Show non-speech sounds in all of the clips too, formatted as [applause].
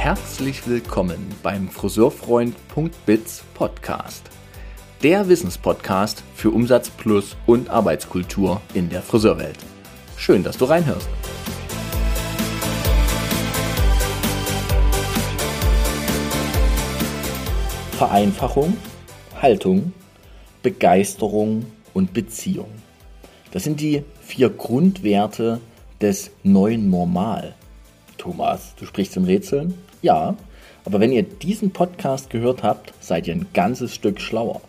herzlich willkommen beim Friseurfreund.biz Podcast. Der Wissenspodcast für Umsatz plus und Arbeitskultur in der Friseurwelt. Schön, dass du reinhörst. Vereinfachung, Haltung, Begeisterung und Beziehung. Das sind die vier Grundwerte des neuen Normal. Thomas, du sprichst im Rätseln? Ja, aber wenn ihr diesen Podcast gehört habt, seid ihr ein ganzes Stück schlauer.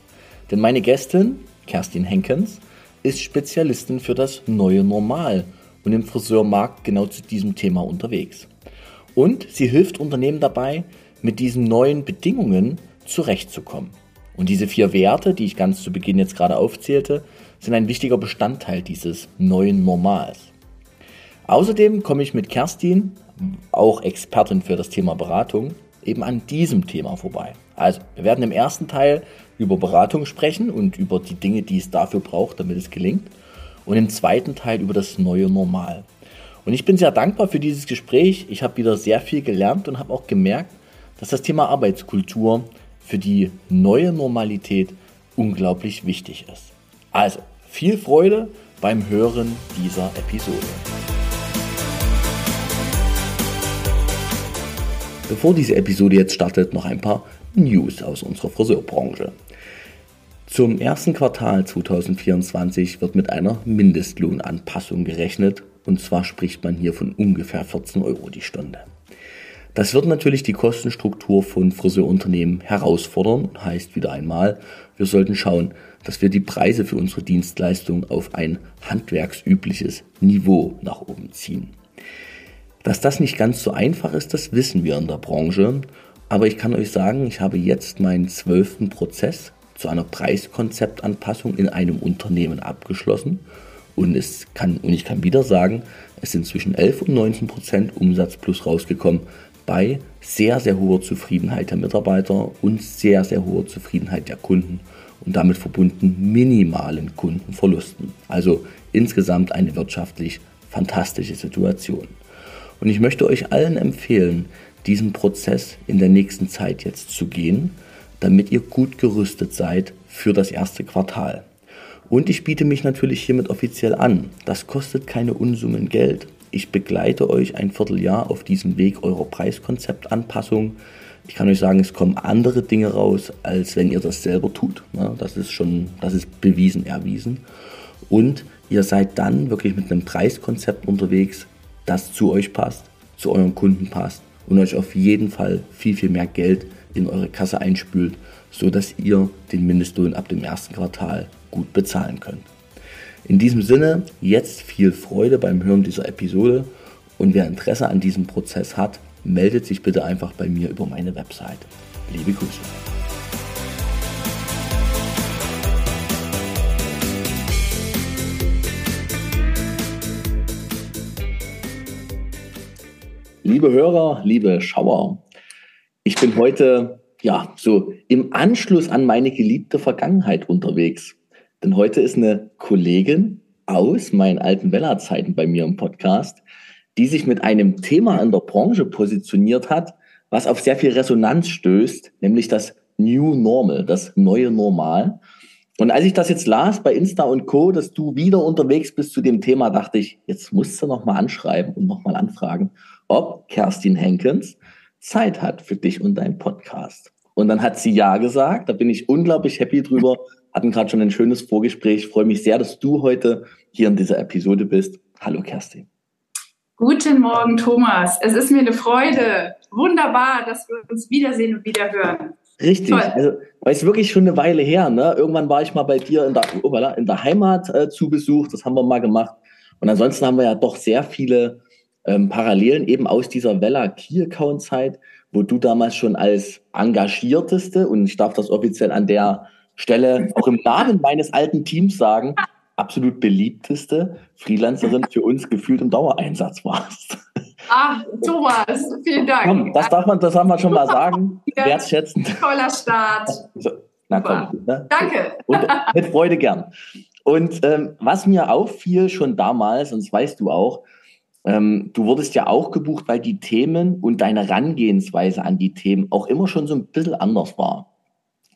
Denn meine Gästin, Kerstin Henkens, ist Spezialistin für das neue Normal und im Friseurmarkt genau zu diesem Thema unterwegs. Und sie hilft Unternehmen dabei, mit diesen neuen Bedingungen zurechtzukommen. Und diese vier Werte, die ich ganz zu Beginn jetzt gerade aufzählte, sind ein wichtiger Bestandteil dieses neuen Normals. Außerdem komme ich mit Kerstin, auch Expertin für das Thema Beratung, eben an diesem Thema vorbei. Also, wir werden im ersten Teil über Beratung sprechen und über die Dinge, die es dafür braucht, damit es gelingt. Und im zweiten Teil über das neue Normal. Und ich bin sehr dankbar für dieses Gespräch. Ich habe wieder sehr viel gelernt und habe auch gemerkt, dass das Thema Arbeitskultur für die neue Normalität unglaublich wichtig ist. Also, viel Freude beim Hören dieser Episode. Bevor diese Episode jetzt startet, noch ein paar News aus unserer Friseurbranche. Zum ersten Quartal 2024 wird mit einer Mindestlohnanpassung gerechnet und zwar spricht man hier von ungefähr 14 Euro die Stunde. Das wird natürlich die Kostenstruktur von Friseurunternehmen herausfordern heißt wieder einmal, wir sollten schauen, dass wir die Preise für unsere Dienstleistung auf ein handwerksübliches Niveau nach oben ziehen. Dass das nicht ganz so einfach ist, das wissen wir in der Branche. Aber ich kann euch sagen, ich habe jetzt meinen zwölften Prozess zu einer Preiskonzeptanpassung in einem Unternehmen abgeschlossen. Und, es kann, und ich kann wieder sagen, es sind zwischen 11 und 19 Prozent Umsatz plus rausgekommen bei sehr, sehr hoher Zufriedenheit der Mitarbeiter und sehr, sehr hoher Zufriedenheit der Kunden und damit verbunden minimalen Kundenverlusten. Also insgesamt eine wirtschaftlich fantastische Situation. Und ich möchte euch allen empfehlen, diesen Prozess in der nächsten Zeit jetzt zu gehen, damit ihr gut gerüstet seid für das erste Quartal. Und ich biete mich natürlich hiermit offiziell an. Das kostet keine Unsummen Geld. Ich begleite euch ein Vierteljahr auf diesem Weg eurer Preiskonzeptanpassung. Ich kann euch sagen, es kommen andere Dinge raus, als wenn ihr das selber tut. Das ist schon, das ist bewiesen, erwiesen. Und ihr seid dann wirklich mit einem Preiskonzept unterwegs, das zu euch passt, zu euren Kunden passt und euch auf jeden Fall viel, viel mehr Geld in eure Kasse einspült, sodass ihr den Mindestlohn ab dem ersten Quartal gut bezahlen könnt. In diesem Sinne, jetzt viel Freude beim Hören dieser Episode und wer Interesse an diesem Prozess hat, meldet sich bitte einfach bei mir über meine Website. Liebe Grüße. Liebe Hörer, liebe Schauer, ich bin heute ja so im Anschluss an meine geliebte Vergangenheit unterwegs. Denn heute ist eine Kollegin aus meinen alten Weller-Zeiten bei mir im Podcast, die sich mit einem Thema in der Branche positioniert hat, was auf sehr viel Resonanz stößt, nämlich das New Normal, das neue Normal. Und als ich das jetzt las bei Insta und Co., dass du wieder unterwegs bist zu dem Thema, dachte ich, jetzt musst du nochmal anschreiben und nochmal anfragen, ob Kerstin Henkens Zeit hat für dich und deinen Podcast. Und dann hat sie ja gesagt. Da bin ich unglaublich happy drüber. [laughs] Hatten gerade schon ein schönes Vorgespräch. Freue mich sehr, dass du heute hier in dieser Episode bist. Hallo Kerstin. Guten Morgen, Thomas. Es ist mir eine Freude. Wunderbar, dass wir uns wiedersehen und wieder hören. Richtig. Toll. Also, weil es wirklich schon eine Weile her. Ne? Irgendwann war ich mal bei dir in der, oh, in der Heimat äh, zu Besuch. Das haben wir mal gemacht. Und ansonsten haben wir ja doch sehr viele ähm, Parallelen eben aus dieser Vella Key Account Zeit, wo du damals schon als engagierteste und ich darf das offiziell an der Stelle auch im Namen meines alten Teams sagen, absolut beliebteste Freelancerin für uns gefühlt im Dauereinsatz warst. Ach, Thomas, vielen Dank. Komm, das darf man, das darf man schon mal sagen. Wertschätzend. Toller Start. So, na komm. Ne? Danke. Und mit Freude gern. Und ähm, was mir auffiel schon damals, und das weißt du auch, Ähm, du wurdest ja auch gebucht, weil die Themen und deine Herangehensweise an die Themen auch immer schon so ein bisschen anders war.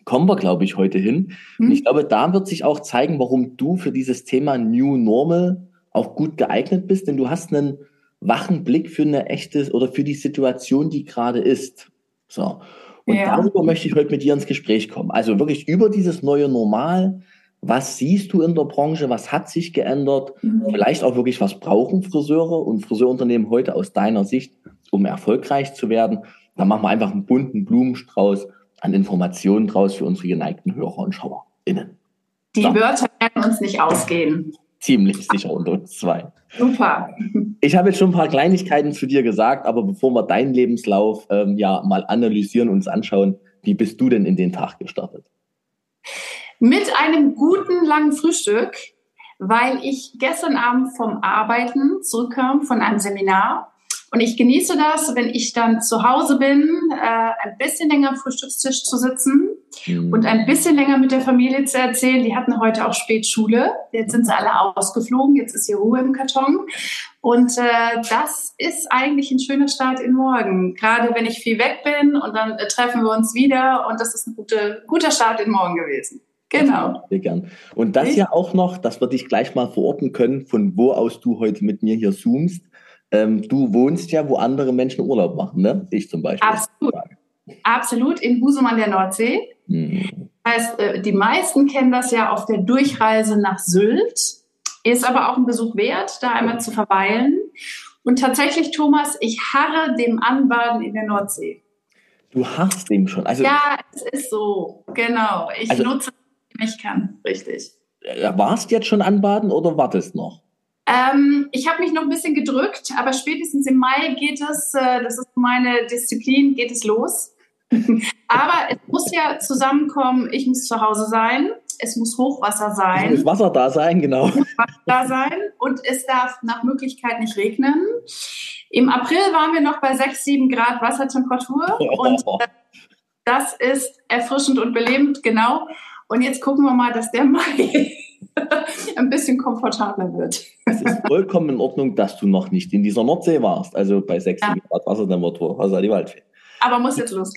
Kommen wir, glaube ich, heute hin. Hm. Und ich glaube, da wird sich auch zeigen, warum du für dieses Thema New Normal auch gut geeignet bist, denn du hast einen wachen Blick für eine echte oder für die Situation, die gerade ist. So. Und ja. darüber möchte ich heute mit dir ins Gespräch kommen. Also wirklich über dieses neue Normal. Was siehst du in der Branche? Was hat sich geändert? Mhm. Vielleicht auch wirklich, was brauchen Friseure und Friseurunternehmen heute aus deiner Sicht, um erfolgreich zu werden? Da machen wir einfach einen bunten Blumenstrauß an Informationen draus für unsere geneigten Hörer und SchauerInnen. Die so. Wörter werden uns nicht ausgehen ziemlich sicher unter uns zwei. Super. Ich habe jetzt schon ein paar Kleinigkeiten zu dir gesagt, aber bevor wir deinen Lebenslauf ähm, ja mal analysieren und uns anschauen, wie bist du denn in den Tag gestartet? Mit einem guten langen Frühstück, weil ich gestern Abend vom Arbeiten zurückkam von einem Seminar und ich genieße das, wenn ich dann zu Hause bin, äh, ein bisschen länger am Frühstückstisch zu sitzen mhm. und ein bisschen länger mit der Familie zu erzählen. Die hatten heute auch Spätschule. Jetzt sind sie alle ausgeflogen. Jetzt ist hier Ruhe im Karton. Und äh, das ist eigentlich ein schöner Start in morgen. Gerade wenn ich viel weg bin und dann äh, treffen wir uns wieder. Und das ist ein gute, guter Start in morgen gewesen. Genau. Und das ich? ja auch noch, dass wir dich gleich mal verorten können, von wo aus du heute mit mir hier zoomst. Ähm, du wohnst ja, wo andere Menschen Urlaub machen, ne? Ich zum Beispiel. Absolut. Absolut, in Husum an der Nordsee. Mhm. Das heißt, äh, die meisten kennen das ja auf der Durchreise nach Sylt. Ist aber auch ein Besuch wert, da einmal zu verweilen. Und tatsächlich, Thomas, ich harre dem Anbaden in der Nordsee. Du harrst dem schon. Also, ja, es ist so. Genau. Ich also, nutze, ich kann. Richtig. Äh, warst jetzt schon anbaden oder wartest noch? Ähm, ich habe mich noch ein bisschen gedrückt, aber spätestens im Mai geht es, äh, das ist meine Disziplin, geht es los. [laughs] aber es muss ja zusammenkommen, ich muss zu Hause sein, es muss Hochwasser sein. Es muss Wasser da sein, genau. Es muss Wasser da sein und es darf nach Möglichkeit nicht regnen. Im April waren wir noch bei 6, 7 Grad Wassertemperatur oh. [laughs] und äh, das ist erfrischend und belebend, genau. Und jetzt gucken wir mal, dass der [laughs] Mai ein bisschen komfortabler wird. es ist vollkommen in Ordnung, dass du noch nicht in dieser Nordsee warst. Also bei 6 ja. Grad Wasser der Motto, also die Waldfee. Aber muss jetzt los.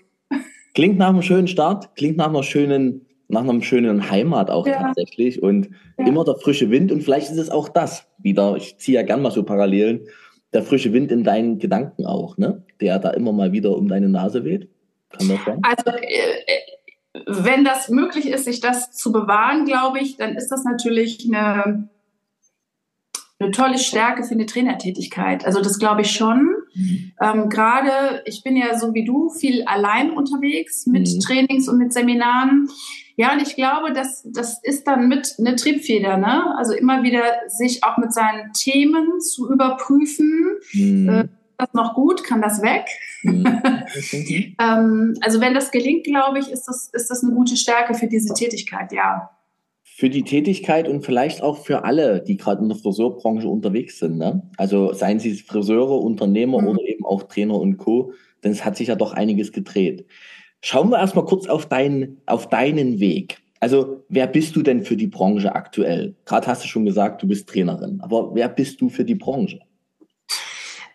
Klingt nach einem schönen Start, klingt nach einer schönen, nach einem schönen Heimat auch ja. tatsächlich und ja. immer der frische Wind und vielleicht ist es auch das wieder, ich ziehe ja gern mal so Parallelen, der frische Wind in deinen Gedanken auch, ne? Der da immer mal wieder um deine Nase weht. Kann das sein? Also äh, wenn das möglich ist, sich das zu bewahren, glaube ich, dann ist das natürlich eine, eine tolle Stärke für eine Trainertätigkeit. Also das glaube ich schon. Mhm. Ähm, Gerade, ich bin ja so wie du viel allein unterwegs mit mhm. Trainings und mit Seminaren. Ja, und ich glaube, das, das ist dann mit eine Triebfeder, ne? Also immer wieder sich auch mit seinen Themen zu überprüfen. Mhm. Äh, das noch gut? Kann das weg? Mhm. [laughs] ähm, also wenn das gelingt, glaube ich, ist das, ist das eine gute Stärke für diese Tätigkeit, ja. Für die Tätigkeit und vielleicht auch für alle, die gerade in der Friseurbranche unterwegs sind. Ne? Also seien sie Friseure, Unternehmer mhm. oder eben auch Trainer und Co. Denn es hat sich ja doch einiges gedreht. Schauen wir erstmal kurz auf, dein, auf deinen Weg. Also, wer bist du denn für die Branche aktuell? Gerade hast du schon gesagt, du bist Trainerin. Aber wer bist du für die Branche?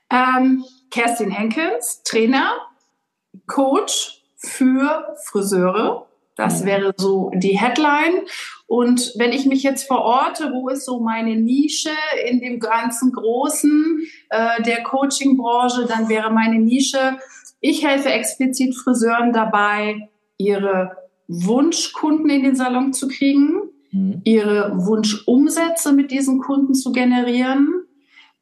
Ähm, Kerstin Henkens, Trainer, Coach für Friseure. Das wäre so die Headline. Und wenn ich mich jetzt verorte, wo ist so meine Nische in dem ganzen Großen äh, der Coaching-Branche, dann wäre meine Nische, ich helfe explizit Friseuren dabei, ihre Wunschkunden in den Salon zu kriegen, mhm. ihre Wunschumsätze mit diesen Kunden zu generieren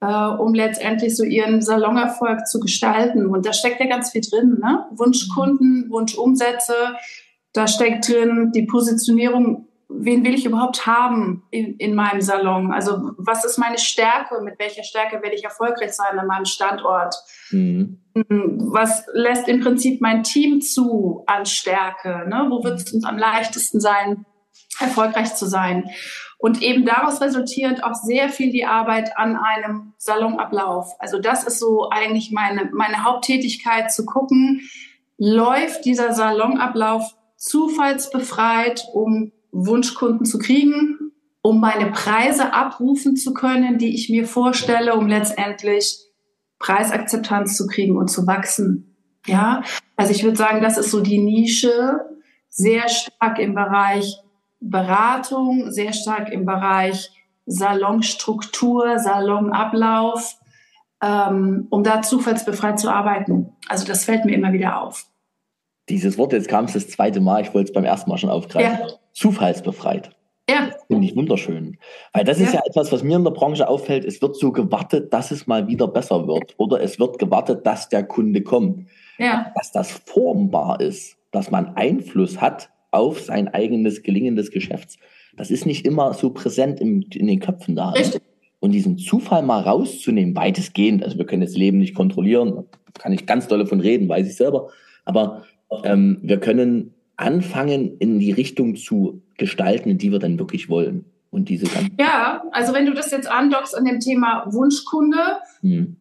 äh, um letztendlich so ihren Salonerfolg zu gestalten. Und da steckt ja ganz viel drin. Ne? Wunschkunden, Wunschumsätze, da steckt drin die Positionierung, wen will ich überhaupt haben in, in meinem Salon? Also was ist meine Stärke? Mit welcher Stärke werde ich erfolgreich sein an meinem Standort? Mhm. Was lässt im Prinzip mein Team zu an Stärke? Ne? Wo wird es uns am leichtesten sein, erfolgreich zu sein? Und eben daraus resultierend auch sehr viel die Arbeit an einem Salonablauf. Also das ist so eigentlich meine, meine Haupttätigkeit zu gucken, läuft dieser Salonablauf zufallsbefreit, um Wunschkunden zu kriegen um meine Preise abrufen zu können, die ich mir vorstelle, um letztendlich Preisakzeptanz zu kriegen und zu wachsen. Ja, also ich würde sagen, das ist so die Nische, sehr stark im Bereich Beratung, sehr stark im Bereich Salonstruktur, Salonablauf, ähm, um da zufallsbefreit zu arbeiten. Also das fällt mir immer wieder auf. Dieses Wort, jetzt kam es das zweite Mal, ich wollte es beim ersten Mal schon aufgreifen. Ja. Zufallsbefreit. Ja. Finde ich wunderschön. Weil das ist ja. ja etwas, was mir in der Branche auffällt. Es wird so gewartet, dass es mal wieder besser wird. Oder es wird gewartet, dass der Kunde kommt. Ja. Dass das formbar ist, dass man Einfluss hat auf sein eigenes gelingendes Geschäfts. Das ist nicht immer so präsent im, in den Köpfen da. Richtig. Und diesen Zufall mal rauszunehmen, weitestgehend, also wir können das Leben nicht kontrollieren, kann ich ganz doll von reden, weiß ich selber, aber ähm, wir können anfangen, in die Richtung zu gestalten, die wir dann wirklich wollen. Und diese ja, also wenn du das jetzt andockst an dem Thema Wunschkunde, hm.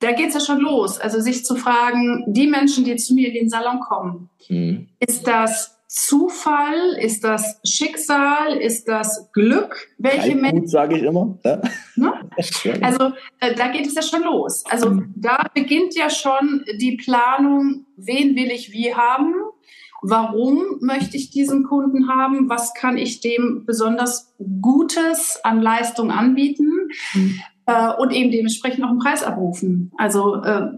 da geht es ja schon los. Also sich zu fragen, die Menschen, die zu mir in den Salon kommen, hm. ist das Zufall? Ist das Schicksal? Ist das Glück? Welche Menschen? sage ich immer. Ja. Ne? [laughs] Also äh, da geht es ja schon los. Also mhm. da beginnt ja schon die Planung, wen will ich wie haben? Warum möchte ich diesen Kunden haben? Was kann ich dem besonders Gutes an Leistung anbieten? Mhm. Äh, und eben dementsprechend auch einen Preis abrufen. Also äh,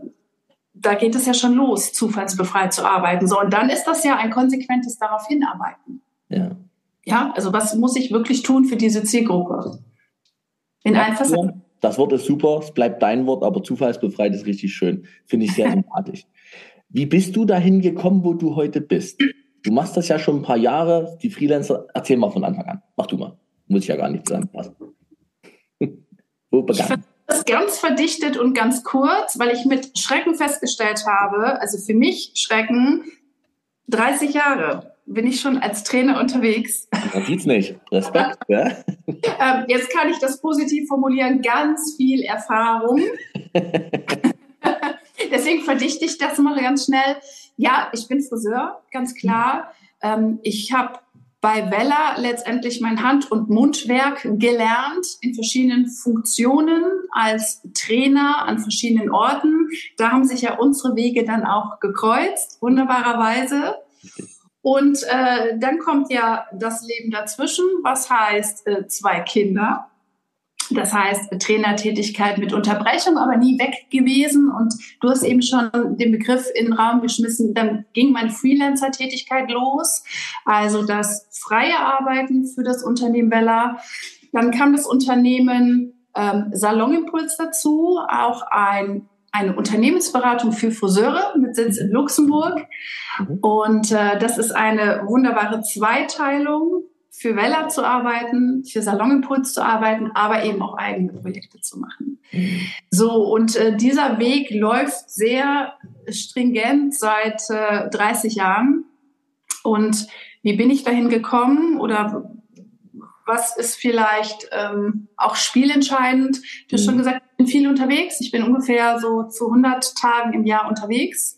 da geht es ja schon los, zufallsbefreit zu arbeiten. So, und dann ist das ja ein konsequentes darauf hinarbeiten. Ja. Ja, also was muss ich wirklich tun für diese Zielgruppe? In ja, Facetten. Das Wort ist super, es bleibt dein Wort, aber zufallsbefreit ist richtig schön. Finde ich sehr [laughs] sympathisch. Wie bist du dahin gekommen, wo du heute bist? Du machst das ja schon ein paar Jahre, die Freelancer. Erzähl mal von Anfang an. Mach du mal. Muss ich ja gar nicht zusammenfassen. [laughs] wo begann? Das ganz verdichtet und ganz kurz, weil ich mit Schrecken festgestellt habe, also für mich Schrecken, 30 Jahre bin ich schon als Trainer unterwegs. Man sieht's nicht. Respekt, [laughs] ja? Ähm, jetzt kann ich das positiv formulieren, ganz viel Erfahrung. [laughs] Deswegen verdichte ich das mal ganz schnell. Ja, ich bin Friseur, ganz klar. Ähm, ich habe bei Vella letztendlich mein Hand- und Mundwerk gelernt in verschiedenen Funktionen als Trainer an verschiedenen Orten. Da haben sich ja unsere Wege dann auch gekreuzt, wunderbarerweise. Und äh, dann kommt ja das Leben dazwischen, was heißt äh, zwei Kinder das heißt, Trainertätigkeit mit Unterbrechung, aber nie weg gewesen. Und du hast eben schon den Begriff in den Raum geschmissen. Dann ging meine Freelancer-Tätigkeit los. Also das freie Arbeiten für das Unternehmen Bella. Dann kam das Unternehmen ähm, Salonimpuls dazu, auch ein eine Unternehmensberatung für Friseure mit Sitz in Luxemburg. Mhm. Und äh, das ist eine wunderbare Zweiteilung für Wella zu arbeiten, für Salonimpuls zu arbeiten, aber eben auch eigene Projekte zu machen. So, und äh, dieser Weg läuft sehr stringent seit äh, 30 Jahren. Und wie bin ich dahin gekommen oder was ist vielleicht ähm, auch spielentscheidend? Du hast schon mhm. gesagt, ich bin viel unterwegs. Ich bin ungefähr so zu 100 Tagen im Jahr unterwegs.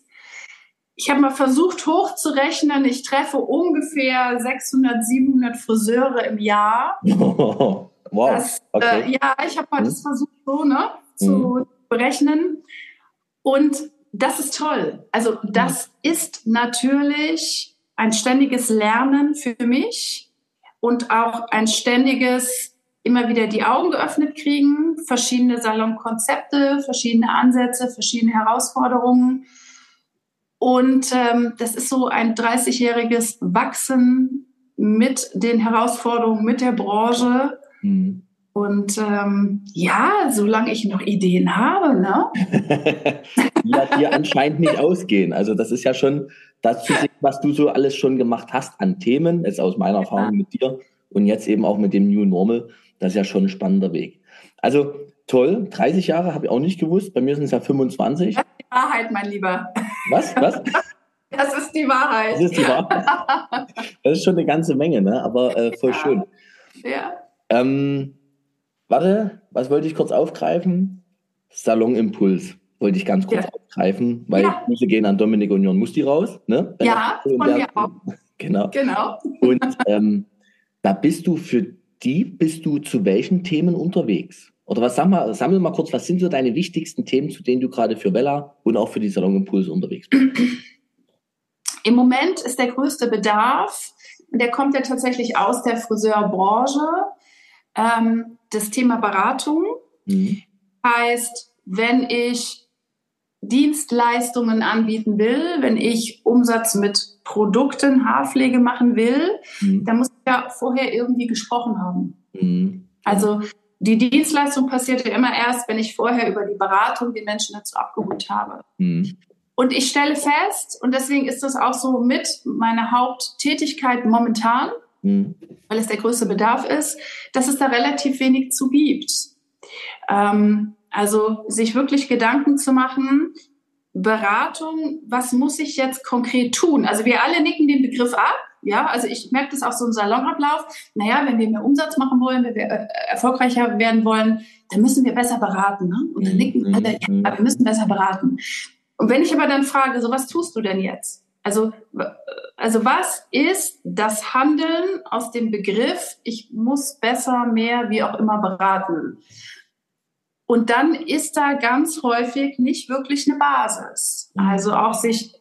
Ich habe mal versucht hochzurechnen. Ich treffe ungefähr 600, 700 Friseure im Jahr. [laughs] wow. Das, okay. äh, ja, ich habe mal hm. das versucht so ne, zu hm. berechnen. Und das ist toll. Also das hm. ist natürlich ein ständiges Lernen für mich und auch ein ständiges immer wieder die Augen geöffnet kriegen, verschiedene Salonkonzepte, verschiedene Ansätze, verschiedene Herausforderungen und ähm, das ist so ein 30-jähriges Wachsen mit den Herausforderungen, mit der Branche. Mhm. Und ähm, ja, solange ich noch Ideen habe, ne? [laughs] Die ja dir anscheinend nicht ausgehen. Also das ist ja schon das zu sehen, was du so alles schon gemacht hast an Themen, jetzt aus meiner Erfahrung mit dir und jetzt eben auch mit dem New Normal. Das ist ja schon ein spannender Weg. Also toll, 30 Jahre habe ich auch nicht gewusst. Bei mir sind es ja 25. Das ist die Wahrheit, mein Lieber. Was? Was? Das ist die Wahrheit. Das ist die Wahrheit. Das ist schon eine ganze Menge, ne? aber äh, voll ja. schön. Ja. Ähm, warte, was wollte ich kurz aufgreifen? Salonimpuls wollte ich ganz kurz ja. aufgreifen, weil ja. Grüße gehen an Dominik und Jon Musti raus. Ne? Ja, von mir auch. [laughs] Genau. genau. Und ähm, da bist du für die bist du zu welchen Themen unterwegs? Oder was sag mal, sammel mal kurz, was sind so deine wichtigsten Themen, zu denen du gerade für Bella und auch für die Salonimpulse unterwegs bist? Im Moment ist der größte Bedarf, der kommt ja tatsächlich aus der Friseurbranche, ähm, das Thema Beratung. Mhm. Heißt, wenn ich Dienstleistungen anbieten will, wenn ich Umsatz mit Produkten, Haarpflege machen will, mhm. dann muss ich ja vorher irgendwie gesprochen haben. Mhm. Also die Dienstleistung passiert ja immer erst, wenn ich vorher über die Beratung die Menschen dazu abgeholt habe. Mhm. Und ich stelle fest, und deswegen ist das auch so mit meiner Haupttätigkeit momentan, mhm. weil es der größte Bedarf ist, dass es da relativ wenig zu gibt. Ähm, also sich wirklich Gedanken zu machen, Beratung, was muss ich jetzt konkret tun? Also wir alle nicken den Begriff ab. Ja, also ich merke das auch so im Salonablauf. Naja, wenn wir mehr Umsatz machen wollen, wenn wir äh, erfolgreicher werden wollen, dann müssen wir besser beraten. Ne? Und dann nicken mhm. alle, ja, wir müssen besser beraten. Und wenn ich aber dann frage, so was tust du denn jetzt? Also, also was ist das Handeln aus dem Begriff, ich muss besser, mehr, wie auch immer beraten? Und dann ist da ganz häufig nicht wirklich eine Basis. Mhm. Also auch sich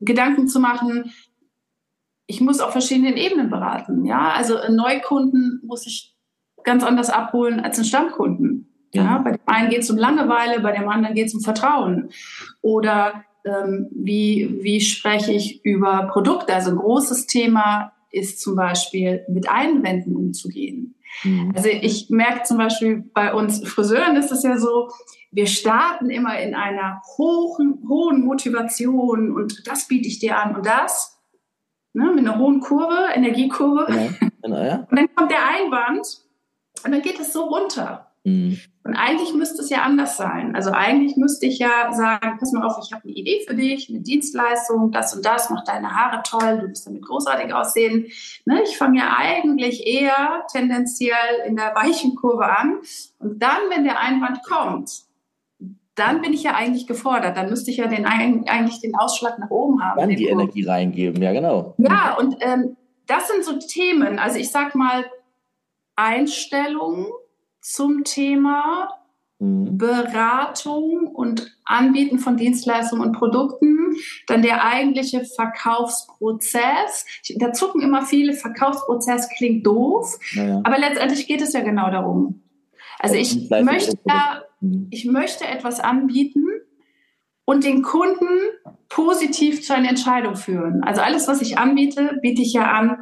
Gedanken zu machen, ich muss auf verschiedenen Ebenen beraten. Ja, also einen Neukunden muss ich ganz anders abholen als einen Stammkunden. Ja, ja bei dem einen geht es um Langeweile, bei dem anderen geht es um Vertrauen. Oder ähm, wie, wie spreche ich über Produkte? Also ein großes Thema ist zum Beispiel mit Einwänden umzugehen. Mhm. Also ich merke zum Beispiel bei uns Friseuren ist es ja so, wir starten immer in einer hohen, hohen Motivation und das biete ich dir an und das, ne, mit einer hohen Kurve, Energiekurve. Ja, genau, ja. [laughs] Und dann kommt der Einwand und dann geht es so runter. Mhm. Und eigentlich müsste es ja anders sein. Also eigentlich müsste ich ja sagen, pass mal auf, ich habe eine Idee für dich, eine Dienstleistung, das und das, mach deine Haare toll, du wirst damit großartig aussehen. Ne? Ich fange ja eigentlich eher tendenziell in der weichen Kurve an. Und dann, wenn der Einwand kommt, dann bin ich ja eigentlich gefordert. Dann müsste ich ja den, eigentlich den Ausschlag nach oben haben. Dann die Kurve. Energie reingeben, ja genau. Ja, und ähm, das sind so Themen. Also ich sag mal, Einstellungen, zum Thema mhm. Beratung und Anbieten von Dienstleistungen und Produkten, dann der eigentliche Verkaufsprozess. Da zucken immer viele, Verkaufsprozess klingt doof, naja. aber letztendlich geht es ja genau darum. Also ich möchte, mhm. Ich möchte etwas anbieten und den Kunden positiv zu einer Entscheidung führen. Also alles, was ich anbiete, biete ich ja an,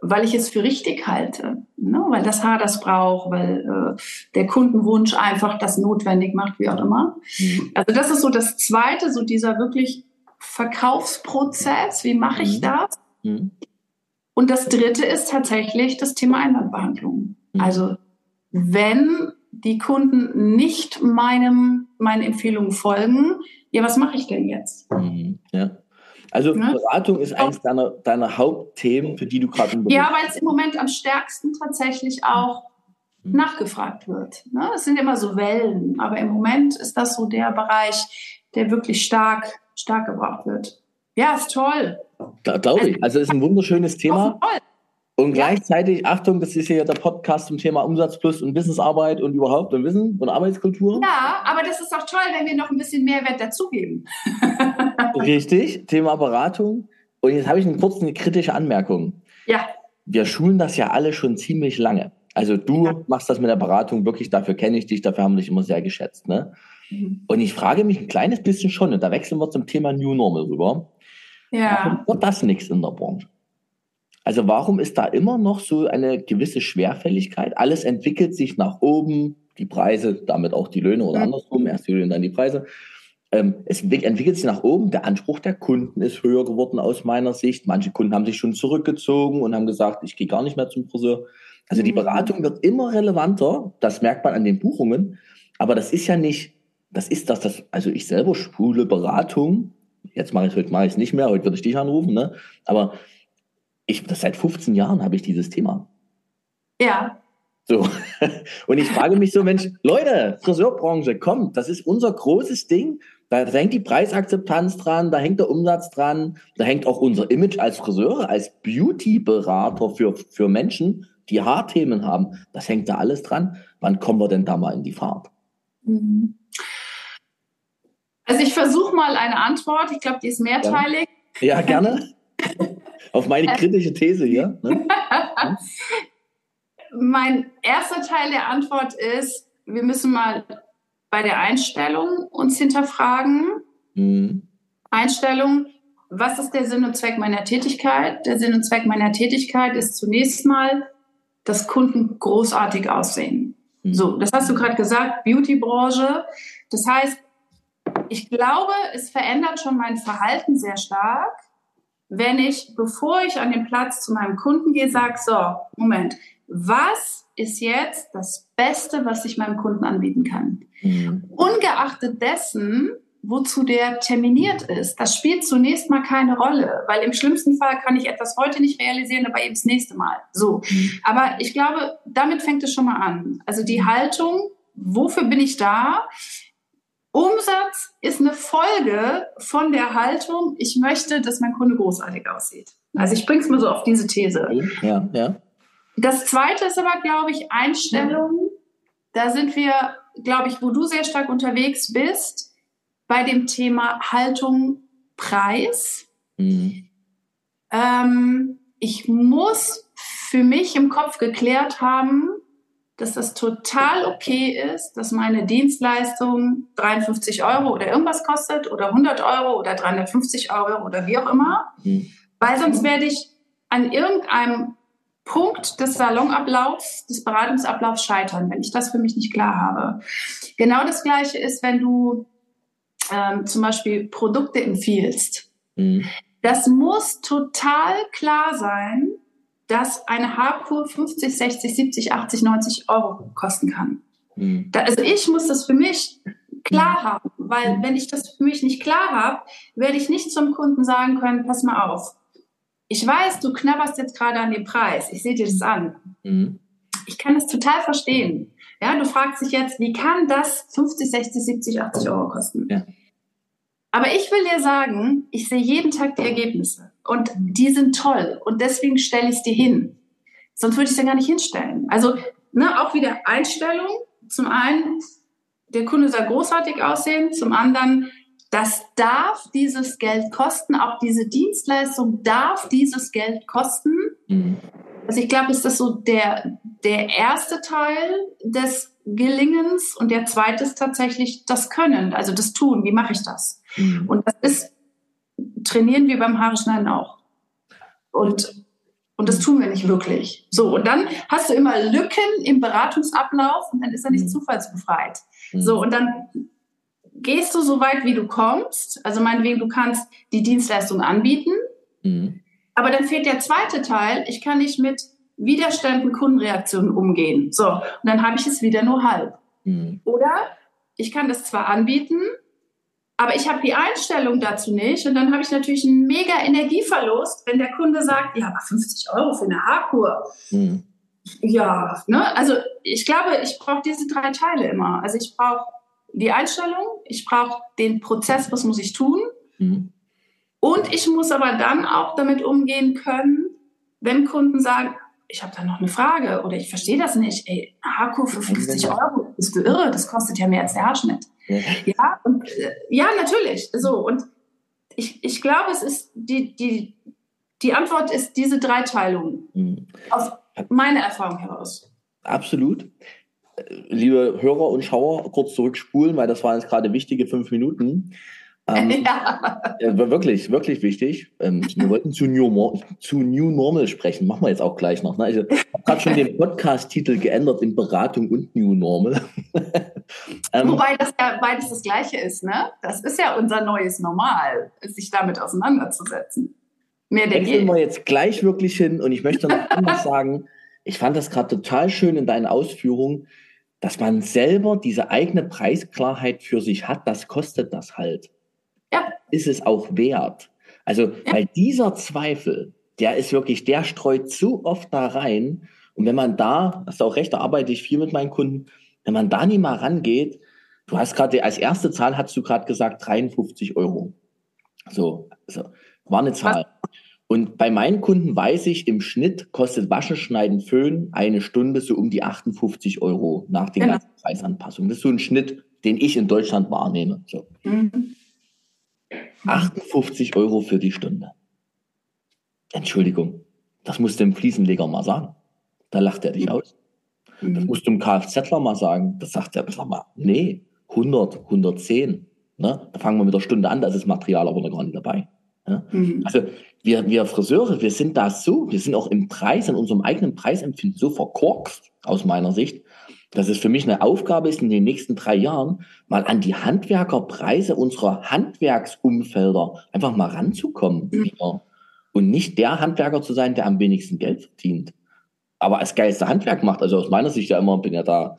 weil ich es für richtig halte, ne? weil das Haar das braucht, weil äh, der Kundenwunsch einfach das notwendig macht, wie auch immer. Mhm. Also das ist so das Zweite, so dieser wirklich Verkaufsprozess, wie mache ich mhm. das? Mhm. Und das Dritte ist tatsächlich das Thema Einwandbehandlung. Mhm. Also wenn die Kunden nicht meinem, meinen Empfehlungen folgen, ja, was mache ich denn jetzt? Mhm. Ja. Also ne? Beratung ist eines deiner, deiner Hauptthemen, für die du gerade Ja, weil es im Moment am stärksten tatsächlich auch mhm. nachgefragt wird. Ne? Es sind immer so Wellen, aber im Moment ist das so der Bereich, der wirklich stark, stark gebraucht wird. Ja, ist toll. Da, Glaube ich. Also es ist ein wunderschönes Thema. Toll. Und gleichzeitig, Achtung, das ist ja der Podcast zum Thema Umsatz plus und Businessarbeit und überhaupt und Wissen und Arbeitskultur. Ja, aber das ist auch toll, wenn wir noch ein bisschen Mehrwert dazugeben. [laughs] Richtig, Thema Beratung. Und jetzt habe ich eine kurze eine kritische Anmerkung. Ja. Wir schulen das ja alle schon ziemlich lange. Also du ja. machst das mit der Beratung wirklich, dafür kenne ich dich, dafür haben wir dich immer sehr geschätzt. Ne? Mhm. Und ich frage mich ein kleines bisschen schon, und da wechseln wir zum Thema New Normal rüber. Ja. Warum wird das nichts in der Branche? Also warum ist da immer noch so eine gewisse Schwerfälligkeit? Alles entwickelt sich nach oben, die Preise, damit auch die Löhne oder andersrum, erst die Löhne, dann die Preise. Ähm, es entwickelt sich nach oben, der Anspruch der Kunden ist höher geworden aus meiner Sicht. Manche Kunden haben sich schon zurückgezogen und haben gesagt, ich gehe gar nicht mehr zum Friseur. Also die mhm. Beratung wird immer relevanter, das merkt man an den Buchungen, aber das ist ja nicht, das ist das, das also ich selber spule Beratung, jetzt mache ich es heute mache ich es nicht mehr, heute würde ich dich anrufen, ne? aber ich, das seit 15 Jahren habe ich dieses Thema. Ja. So. [laughs] Und ich frage mich so, Mensch, Leute, Friseurbranche, kommt, das ist unser großes Ding. Da, da hängt die Preisakzeptanz dran, da hängt der Umsatz dran, da hängt auch unser Image als Friseure, als Beauty-Berater für, für Menschen die Haarthemen haben, das hängt da alles dran. Wann kommen wir denn da mal in die Fahrt? Mhm. Also ich versuche mal eine Antwort. Ich glaube, die ist mehrteilig. Ja, gerne. [laughs] Auf meine kritische These hier. [laughs] Ne? mein erster Teil der Antwort ist, wir müssen mal bei der Einstellung uns hinterfragen. Mhm. Einstellung, was ist der Sinn und Zweck meiner Tätigkeit? Der Sinn und Zweck meiner Tätigkeit ist zunächst mal, dass Kunden großartig aussehen. Mhm. So, das hast du gerade gesagt, Beautybranche. Das heißt, ich glaube, es verändert schon mein Verhalten sehr stark, wenn ich, bevor ich an den Platz zu meinem Kunden gehe, sage, so, Moment, was ist jetzt das Beste, was ich meinem Kunden anbieten kann? Mhm. Ungeachtet dessen, wozu der terminiert ist, das spielt zunächst mal keine Rolle, weil im schlimmsten Fall kann ich etwas heute nicht realisieren, aber eben das nächste Mal. So. Mhm. Aber ich glaube, damit fängt es schon mal an. Also die Haltung, wofür bin ich da? Umsatz ist eine Folge von der Haltung, ich möchte, dass mein Kunde großartig aussieht. Also ich bringe es mal so auf diese These. Ja, ja. Das zweite ist aber, glaube ich, Einstellung. Da sind wir, glaube ich, wo du sehr stark unterwegs bist, bei dem Thema Haltung, Preis. Mhm. Ähm, ich muss für mich im Kopf geklärt haben, dass das total okay ist, dass meine Dienstleistung 53 Euro oder irgendwas kostet oder 100 Euro oder 350 Euro oder wie auch immer, mhm. weil sonst werde ich an irgendeinem Punkt des Salonablaufs, des Beratungsablaufs scheitern, wenn ich das für mich nicht klar habe. Genau das Gleiche ist, wenn du ähm, zum Beispiel Produkte empfiehlst. Mhm. Das muss total klar sein, dass eine Haarkur 50, 60, 70, 80, 90 Euro kosten kann. Mhm. Da, also ich muss das für mich klar haben, weil wenn ich das für mich nicht klar habe, werde ich nicht zum Kunden sagen können, pass mal auf. Ich weiß, du knabberst jetzt gerade an den Preis. Ich sehe dir das an. Mhm. Ich kann das total verstehen. Ja, du fragst dich jetzt, wie kann das 50, 60, 70, 80 Euro kosten? Ja. Aber ich will dir sagen, ich sehe jeden Tag die Ergebnisse und die sind toll und deswegen stelle ich es dir hin. Sonst würde ich es ja gar nicht hinstellen. Also ne, auch wieder Einstellung. Zum einen, der Kunde soll großartig aussehen. Zum anderen, das darf dieses Geld kosten. Auch diese Dienstleistung darf dieses Geld kosten. Mhm. Also ich glaube, ist das so der, der erste Teil des Gelingens und der zweite ist tatsächlich das Können, also das Tun. Wie mache ich das? Mhm. Und das ist, trainieren wir beim Haareschneiden auch. Und, und das tun wir nicht wirklich. So, und dann hast du immer Lücken im Beratungsablauf und dann ist er nicht mhm. zufallsbefreit. Mhm. So, und dann gehst du so weit, wie du kommst. Also meinetwegen, du kannst die Dienstleistung anbieten. Mhm. Aber dann fehlt der zweite Teil. Ich kann nicht mit Widerständen, Kundenreaktionen umgehen. So, und dann habe ich es wieder nur halb. Mhm. Oder ich kann das zwar anbieten, aber ich habe die Einstellung dazu nicht und dann habe ich natürlich einen mega Energieverlust, wenn der Kunde sagt, ja, aber 50 Euro für eine Haarkur. Mhm. Ja, ne? Also ich glaube, ich brauche diese drei Teile immer. Also ich brauche die Einstellung, ich brauche den Prozess, was muss ich tun. Mhm. Und ich muss aber dann auch damit umgehen können, wenn Kunden sagen, ich habe da noch eine Frage oder ich verstehe das nicht. Ey, Haarkur für 50 Euro, bist du irre? Das kostet ja mehr als der Haarschnitt. Ja, ja, und, äh, ja natürlich. So, und ich, ich glaube, es ist die, die, die Antwort ist diese Dreiteilung. Mhm. Aus meiner Erfahrung heraus. Absolut. Liebe Hörer und Schauer, kurz zurückspulen, weil das waren jetzt gerade wichtige fünf Minuten. Ähm, [laughs] ja. Äh, wirklich, wirklich wichtig. Ähm, wir wollten zu New, zu New Normal sprechen. Machen wir jetzt auch gleich noch. Ne? Ich habe gerade schon den Podcast-Titel geändert in Beratung und New Normal. [laughs] ähm, Wobei das ja beides das Gleiche ist. Ne? Das ist ja unser neues Normal, sich damit auseinanderzusetzen. Mehr denn je. wir jetzt gleich wirklich hin. Und ich möchte noch anders [laughs] sagen, ich fand das gerade total schön in deinen Ausführungen, dass man selber diese eigene Preisklarheit für sich hat. Das kostet das halt ja. ist es auch wert. Also, ja. weil dieser Zweifel, der ist wirklich, der streut zu oft da rein. Und wenn man da, hast du auch recht, da arbeite ich viel mit meinen Kunden, wenn man da nicht mal rangeht, du hast gerade, als erste Zahl hast du gerade gesagt 53 Euro. So, also, war eine Zahl. Und bei meinen Kunden weiß ich, im Schnitt kostet Waschen, Schneiden, Föhn eine Stunde so um die 58 Euro nach den genau. ganzen Preisanpassungen. Das ist so ein Schnitt, den ich in Deutschland wahrnehme. So. Mhm. 58 Euro für die Stunde. Entschuldigung, das musst du dem Fliesenleger mal sagen. Da lacht er dich mhm. aus. Das musst du dem Kfzler mal sagen. Das sagt er, sag mal, nee, 100, 110. Ne? Da fangen wir mit der Stunde an, da ist das Material aber noch gar nicht dabei. Ja? Mhm. Also wir, wir Friseure, wir sind da so, wir sind auch im Preis, in unserem eigenen Preisempfinden so verkorkst, aus meiner Sicht, dass es für mich eine Aufgabe ist, in den nächsten drei Jahren mal an die Handwerkerpreise unserer Handwerksumfelder einfach mal ranzukommen mhm. Und nicht der Handwerker zu sein, der am wenigsten Geld verdient. Aber als geilste Handwerk macht, also aus meiner Sicht ja immer, bin ja da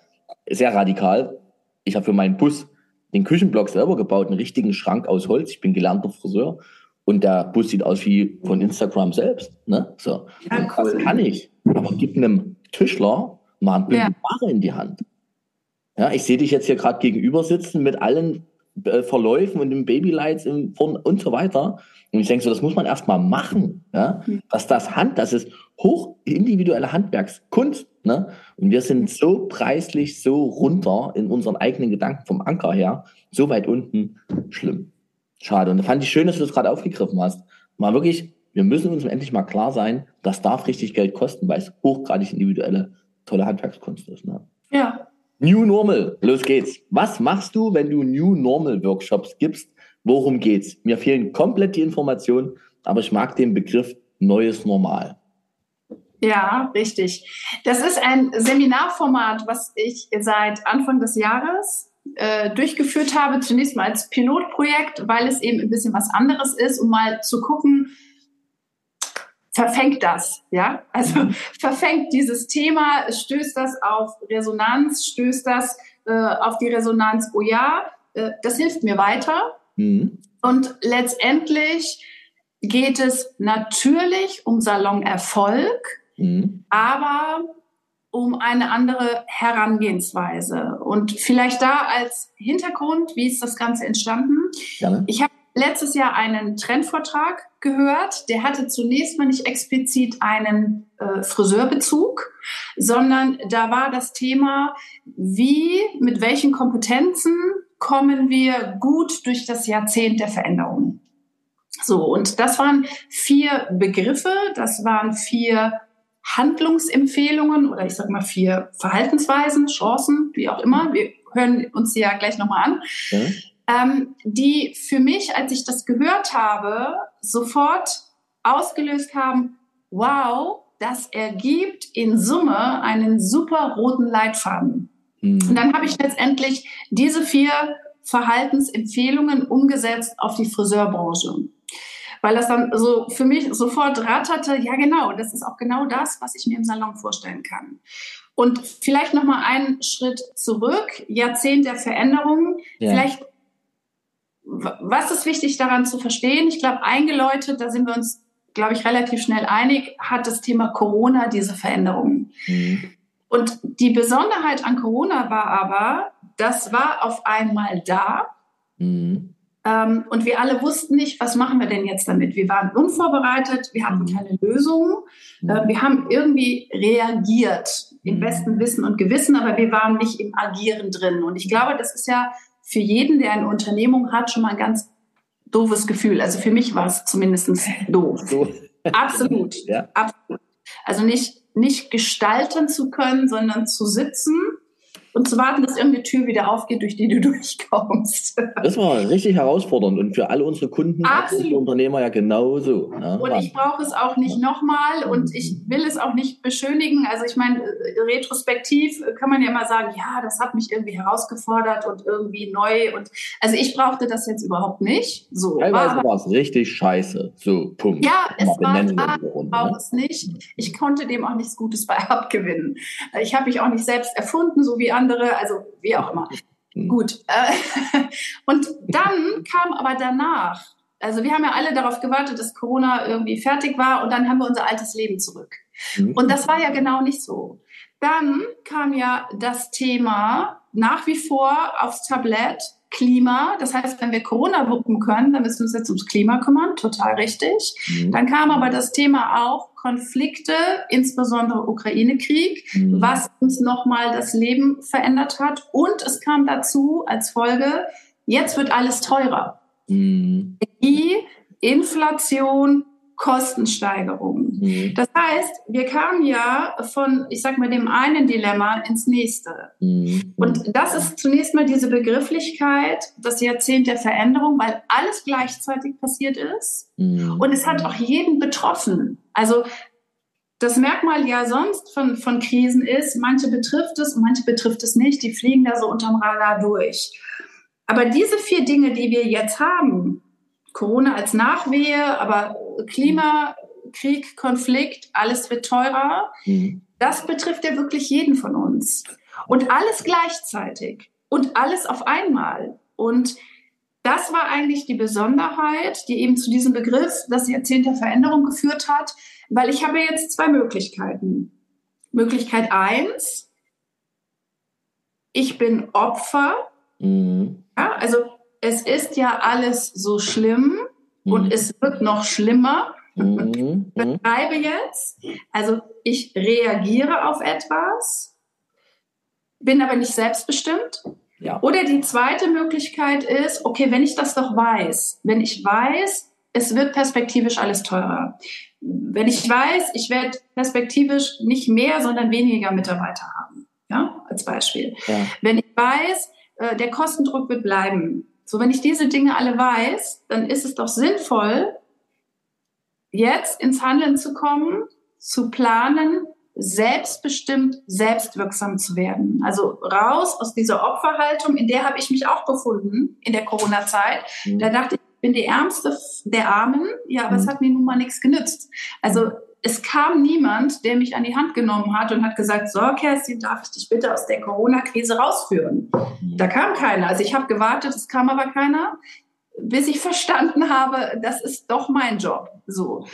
sehr radikal. Ich habe für meinen Bus den Küchenblock selber gebaut, einen richtigen Schrank aus Holz. Ich bin gelernter Friseur und der Bus sieht aus wie von Instagram selbst. Ne? So. Ja, cool. Das kann ich. Aber gib einem Tischler mal ja. in die Hand. Ja, ich sehe dich jetzt hier gerade gegenüber sitzen mit allen äh, Verläufen und den Babylights im, und so weiter. Und ich denke so, das muss man erstmal machen. Ja? Mhm. Dass das Hand, das ist hoch individuelle Handwerkskunst. Ne? Und wir sind so preislich so runter in unseren eigenen Gedanken vom Anker her, so weit unten, schlimm. Schade. Und da fand ich schön, dass du das gerade aufgegriffen hast. Mal wirklich, wir müssen uns endlich mal klar sein, das darf richtig Geld kosten, weil es hochgradig individuelle, tolle Handwerkskunst ist. Ne? Ja. New Normal, los geht's. Was machst du, wenn du New Normal Workshops gibst? Worum geht's? Mir fehlen komplett die Informationen, aber ich mag den Begriff neues Normal. Ja, richtig. Das ist ein Seminarformat, was ich seit Anfang des Jahres äh, durchgeführt habe, zunächst mal als Pilotprojekt, weil es eben ein bisschen was anderes ist, um mal zu gucken, verfängt das, ja? Also mhm. verfängt dieses Thema, stößt das auf Resonanz, stößt das äh, auf die Resonanz, oh ja, äh, das hilft mir weiter. Mhm. Und letztendlich geht es natürlich um Salonerfolg, mhm. aber um eine andere Herangehensweise. Und vielleicht da als Hintergrund, wie ist das Ganze entstanden? Gerne. Ich habe letztes Jahr einen Trendvortrag gehört. Der hatte zunächst mal nicht explizit einen äh, Friseurbezug, sondern da war das Thema, wie, mit welchen Kompetenzen kommen wir gut durch das Jahrzehnt der Veränderung. So, und das waren vier Begriffe, das waren vier Handlungsempfehlungen oder ich sage mal vier Verhaltensweisen, Chancen, wie auch immer. Wir hören uns die ja gleich nochmal an. Ja. Ähm, die für mich, als ich das gehört habe, sofort ausgelöst haben, wow, das ergibt in Summe einen super roten Leitfaden. Mhm. Und dann habe ich letztendlich diese vier Verhaltensempfehlungen umgesetzt auf die Friseurbranche weil das dann so für mich sofort ratterte, ja genau, das ist auch genau das, was ich mir im Salon vorstellen kann. Und vielleicht noch mal einen Schritt zurück, Jahrzehnt der Veränderungen. Ja. Vielleicht, was ist wichtig daran zu verstehen? Ich glaube, eingeläutet, da sind wir uns, glaube ich, relativ schnell einig, hat das Thema Corona diese Veränderungen. Mhm. Und die Besonderheit an Corona war aber, das war auf einmal da. Mhm. Ähm, und wir alle wussten nicht, was machen wir denn jetzt damit? Wir waren unvorbereitet, wir hatten mhm. keine Lösung. Äh, wir haben irgendwie reagiert, im mhm. besten Wissen und Gewissen, aber wir waren nicht im Agieren drin. Und ich glaube, das ist ja für jeden, der eine Unternehmung hat, schon mal ein ganz doofes Gefühl. Also für mich war es zumindest [laughs] doof. So. Absolut. ja. Absolut. Also nicht, nicht gestalten zu können, sondern zu sitzen und zu warten, dass irgendeine Tür wieder aufgeht, durch die du [laughs] durchkommst. Das war richtig herausfordernd und für alle unsere Kunden, unsere Unternehmer ja genauso. Ne? Und ich brauche es auch nicht nochmal und ich will es auch nicht beschönigen. Also ich meine, retrospektiv kann man ja immer sagen, ja, das hat mich irgendwie herausgefordert und irgendwie neu und also ich brauchte das jetzt überhaupt nicht. So, Teilweise war es richtig scheiße. So, Punkt. Ja, es war, war brauche ne? es nicht. Ich konnte dem auch nichts Gutes bei [laughs] abgewinnen. Ich habe mich auch nicht selbst erfunden, so wie andere andere, also wie auch immer. Mhm. Gut. Äh, [laughs] und dann kam aber danach, also wir haben ja alle darauf gewartet, dass Corona irgendwie fertig war und dann haben wir unser altes Leben zurück. Mhm. Und das war ja genau nicht so. Dann kam ja das Thema nach wie vor aufs Tablett Klima. Das heißt, wenn wir Corona wuppen können, dann müssen wir uns jetzt ums Klima kümmern. Total richtig. Mhm. Dann kam aber das Thema auch Konflikte, insbesondere Ukraine-Krieg, mhm. was uns nochmal das Leben verändert hat. Und es kam dazu als Folge, jetzt wird alles teurer. Mhm. Energie, Inflation, Kostensteigerungen. Mhm. Das heißt, wir kamen ja von, ich sag mal, dem einen Dilemma ins nächste. Mhm. Und das ist zunächst mal diese Begrifflichkeit, das Jahrzehnt der Veränderung, weil alles gleichzeitig passiert ist. Mhm. Und es hat auch jeden betroffen. Also das Merkmal ja sonst von, von Krisen ist, manche betrifft es und manche betrifft es nicht. Die fliegen da so unterm Radar durch. Aber diese vier Dinge, die wir jetzt haben, Corona als Nachwehe, aber Klima, Krieg, Konflikt, alles wird teurer. Mhm. Das betrifft ja wirklich jeden von uns. Und alles gleichzeitig und alles auf einmal. Und das war eigentlich die Besonderheit, die eben zu diesem Begriff das Jahrzehnt der Veränderung geführt hat, weil ich habe jetzt zwei Möglichkeiten. Möglichkeit eins, ich bin Opfer. Mhm. Ja, also es ist ja alles so schlimm mhm. und es wird noch schlimmer. Mhm. Ich mhm. betreibe jetzt, also ich reagiere auf etwas, bin aber nicht selbstbestimmt. Ja. Oder die zweite Möglichkeit ist, okay, wenn ich das doch weiß, wenn ich weiß, es wird perspektivisch alles teurer. Wenn ich weiß, ich werde perspektivisch nicht mehr, sondern weniger Mitarbeiter haben, ja, als Beispiel. Ja. Wenn ich weiß, äh, der Kostendruck wird bleiben, so, wenn ich diese Dinge alle weiß, dann ist es doch sinnvoll, jetzt ins Handeln zu kommen, zu planen, selbstbestimmt, selbstwirksam zu werden. Also raus aus dieser Opferhaltung, in der habe ich mich auch befunden in der Corona-Zeit. Mhm. Da dachte ich, ich bin die Ärmste der Armen, ja, aber mhm. es hat mir nun mal nichts genützt. Also es kam niemand, der mich an die Hand genommen hat und hat gesagt, so Kerstin, darf ich dich bitte aus der Corona-Krise rausführen? Da kam keiner. Also ich habe gewartet, es kam aber keiner, bis ich verstanden habe, das ist doch mein Job. So.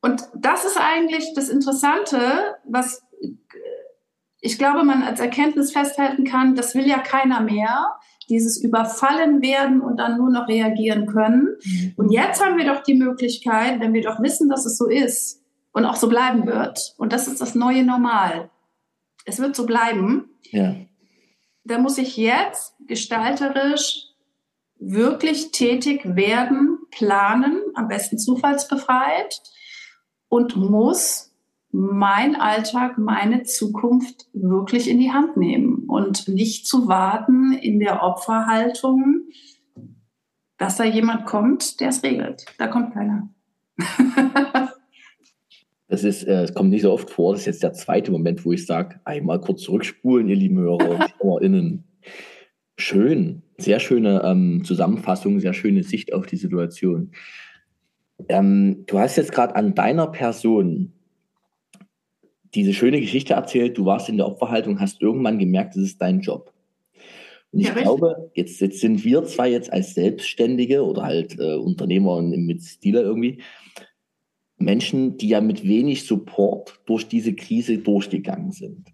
Und das ist eigentlich das Interessante, was ich glaube, man als Erkenntnis festhalten kann, das will ja keiner mehr, dieses Überfallen werden und dann nur noch reagieren können. Mhm. Und jetzt haben wir doch die Möglichkeit, wenn wir doch wissen, dass es so ist, und auch so bleiben wird. Und das ist das neue Normal. Es wird so bleiben. Ja. Da muss ich jetzt gestalterisch wirklich tätig werden, planen, am besten zufallsbefreit und muss mein Alltag, meine Zukunft wirklich in die Hand nehmen und nicht zu warten in der Opferhaltung, dass da jemand kommt, der es regelt. Da kommt keiner. [laughs] Das ist, äh, es kommt nicht so oft vor. Das ist jetzt der zweite Moment, wo ich sage, einmal kurz zurückspulen, ihr lieben Hörer und [laughs] HörerInnen. Schön, sehr schöne ähm, Zusammenfassung, sehr schöne Sicht auf die Situation. Ähm, du hast jetzt gerade an deiner Person diese schöne Geschichte erzählt. Du warst in der Opferhaltung, hast irgendwann gemerkt, das ist dein Job. Und ich ja, glaube, jetzt, jetzt sind wir zwar jetzt als Selbstständige oder halt äh, Unternehmer mit Stile irgendwie, Menschen, die ja mit wenig Support durch diese Krise durchgegangen sind.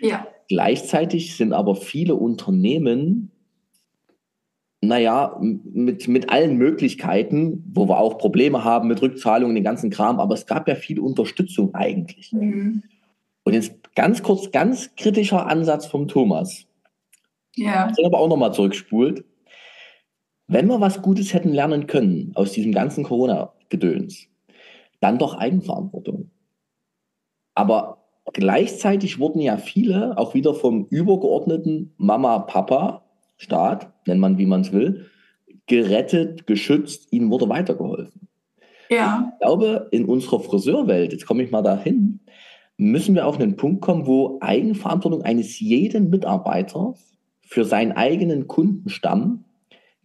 Ja. Gleichzeitig sind aber viele Unternehmen, naja, mit, mit allen Möglichkeiten, wo wir auch Probleme haben mit Rückzahlungen, den ganzen Kram, aber es gab ja viel Unterstützung eigentlich. Mhm. Und jetzt ganz kurz, ganz kritischer Ansatz vom Thomas. Ja. Ich aber auch nochmal zurückspult. Wenn wir was Gutes hätten lernen können aus diesem ganzen Corona-Gedöns, dann doch Eigenverantwortung. Aber gleichzeitig wurden ja viele auch wieder vom übergeordneten Mama, Papa, Staat, nennt man wie man es will, gerettet, geschützt, ihnen wurde weitergeholfen. Ja. Ich glaube, in unserer Friseurwelt, jetzt komme ich mal dahin, müssen wir auf einen Punkt kommen, wo Eigenverantwortung eines jeden Mitarbeiters für seinen eigenen Kundenstamm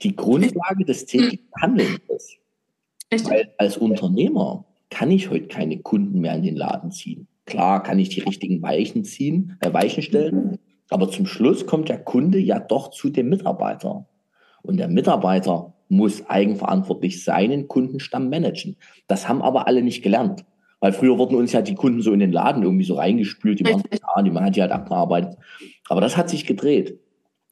die Grundlage des täglichen Handelns ist. Weil als Unternehmer kann ich heute keine Kunden mehr in den Laden ziehen. Klar kann ich die richtigen Weichen ziehen, äh, Weichen stellen, aber zum Schluss kommt der Kunde ja doch zu dem Mitarbeiter. Und der Mitarbeiter muss eigenverantwortlich seinen Kundenstamm managen. Das haben aber alle nicht gelernt. Weil früher wurden uns ja die Kunden so in den Laden irgendwie so reingespült, die waren da, die man hat die halt abgearbeitet. Aber das hat sich gedreht.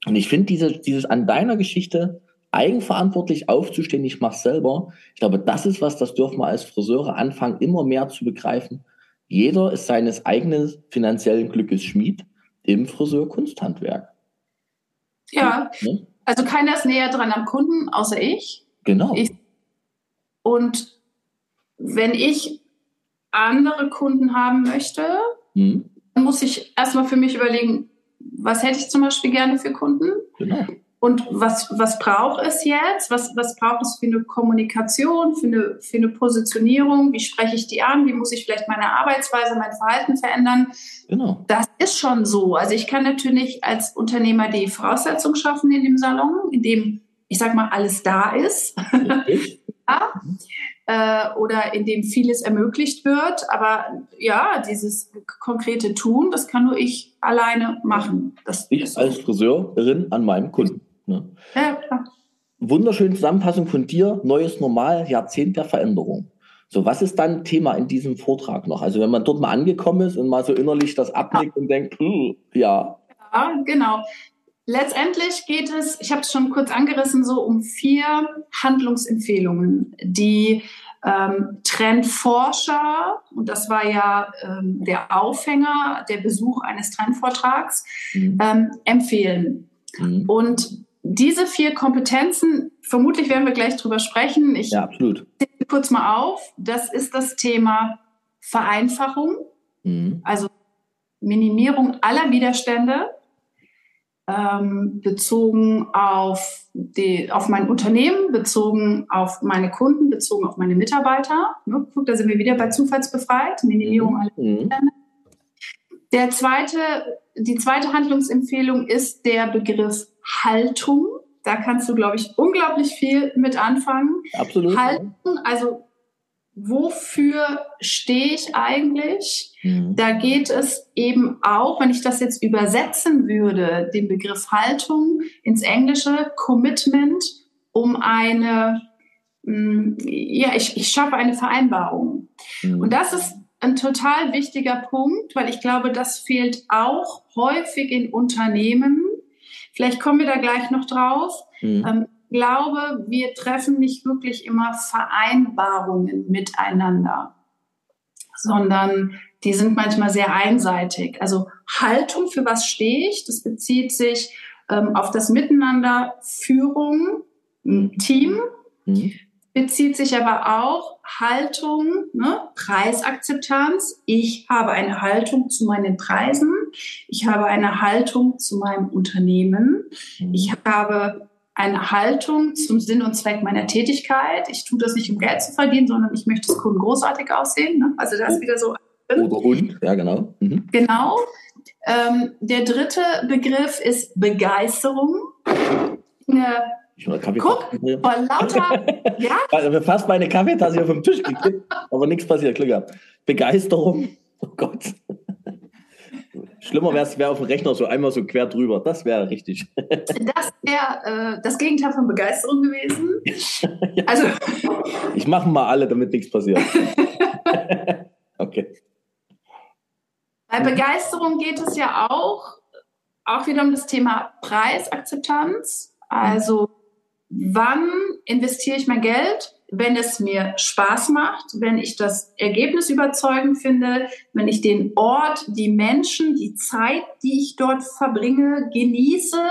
Und ich finde diese, dieses an deiner Geschichte eigenverantwortlich aufzustehen, ich mache selber. Ich glaube, das ist was, das dürfen wir als Friseure anfangen, immer mehr zu begreifen. Jeder ist seines eigenen finanziellen Glückes Schmied im Friseur-Kunsthandwerk. Ja, ne? also keiner ist näher dran am Kunden, außer ich. Genau. Ich, und wenn ich andere Kunden haben möchte, hm. dann muss ich erstmal für mich überlegen, was hätte ich zum Beispiel gerne für Kunden? Genau. Und was, was braucht es jetzt? Was, was braucht es für eine Kommunikation, für eine, für eine Positionierung? Wie spreche ich die an? Wie muss ich vielleicht meine Arbeitsweise, mein Verhalten verändern? Genau. Das ist schon so. Also ich kann natürlich als Unternehmer die Voraussetzung schaffen in dem Salon, in dem, ich sag mal, alles da ist. [laughs] ja. Äh, oder in dem vieles ermöglicht wird. Aber ja, dieses konkrete Tun, das kann nur ich alleine machen. Das ich als Friseurin an meinem Kunden. Ne? Ja, klar. Wunderschöne Zusammenfassung von dir, neues Normal, Jahrzehnt der Veränderung. So, was ist dann Thema in diesem Vortrag noch? Also wenn man dort mal angekommen ist und mal so innerlich das abnickt ja. und denkt, ja. Ja, genau. Letztendlich geht es, ich habe es schon kurz angerissen, so um vier Handlungsempfehlungen, die ähm, Trendforscher, und das war ja ähm, der Aufhänger, der Besuch eines Trendvortrags, mhm. ähm, empfehlen. Mhm. Und diese vier Kompetenzen, vermutlich werden wir gleich drüber sprechen. Ich ja, absolut. kurz mal auf. Das ist das Thema Vereinfachung, mhm. also Minimierung aller Widerstände, ähm, bezogen auf, die, auf mein Unternehmen, bezogen auf meine Kunden, bezogen auf meine Mitarbeiter. Ne, guck, da sind wir wieder bei Zufallsbefreit, Minimierung mhm. aller Widerstände. Der zweite, die zweite Handlungsempfehlung ist der Begriff Haltung. Da kannst du, glaube ich, unglaublich viel mit anfangen. Absolut. Haltung, also wofür stehe ich eigentlich? Mhm. Da geht es eben auch, wenn ich das jetzt übersetzen würde, den Begriff Haltung ins Englische, Commitment, um eine, mm, ja, ich, ich schaffe eine Vereinbarung. Mhm. Und das ist ein total wichtiger Punkt, weil ich glaube, das fehlt auch häufig in Unternehmen. Vielleicht kommen wir da gleich noch drauf. Mhm. Ähm, glaube, wir treffen nicht wirklich immer Vereinbarungen miteinander, sondern die sind manchmal sehr einseitig. Also Haltung, für was stehe ich? Das bezieht sich ähm, auf das Miteinander, Führung, Team. Mhm bezieht sich aber auch Haltung, ne, Preisakzeptanz. Ich habe eine Haltung zu meinen Preisen. Ich habe eine Haltung zu meinem Unternehmen. Mhm. Ich habe eine Haltung zum Sinn und Zweck meiner Tätigkeit. Ich tue das nicht, um Geld zu verdienen, sondern ich möchte, dass Kunden großartig aussehen. Ne? Also das ist wieder so. Oder und, ja, genau. Mhm. Genau. Ähm, der dritte Begriff ist Begeisterung. Eine Guck, vor lauter, [laughs] ja? Also fast meine Kaffeetasse auf dem Tisch gekippt, aber nichts passiert, Glück gehabt. Begeisterung, oh Gott. Schlimmer wäre es wär auf dem Rechner so einmal so quer drüber. Das wäre richtig. [laughs] Das wäre äh, das Gegenteil von Begeisterung gewesen. [laughs] ja. Also. Ich mache mal alle, damit nichts passiert. okay. Bei Begeisterung geht es ja auch, auch wieder um das Thema Preisakzeptanz. Also wann investiere ich mein Geld? Wenn es mir Spaß macht, wenn ich das Ergebnis überzeugend finde, wenn ich den Ort, die Menschen, die Zeit, die ich dort verbringe, genieße.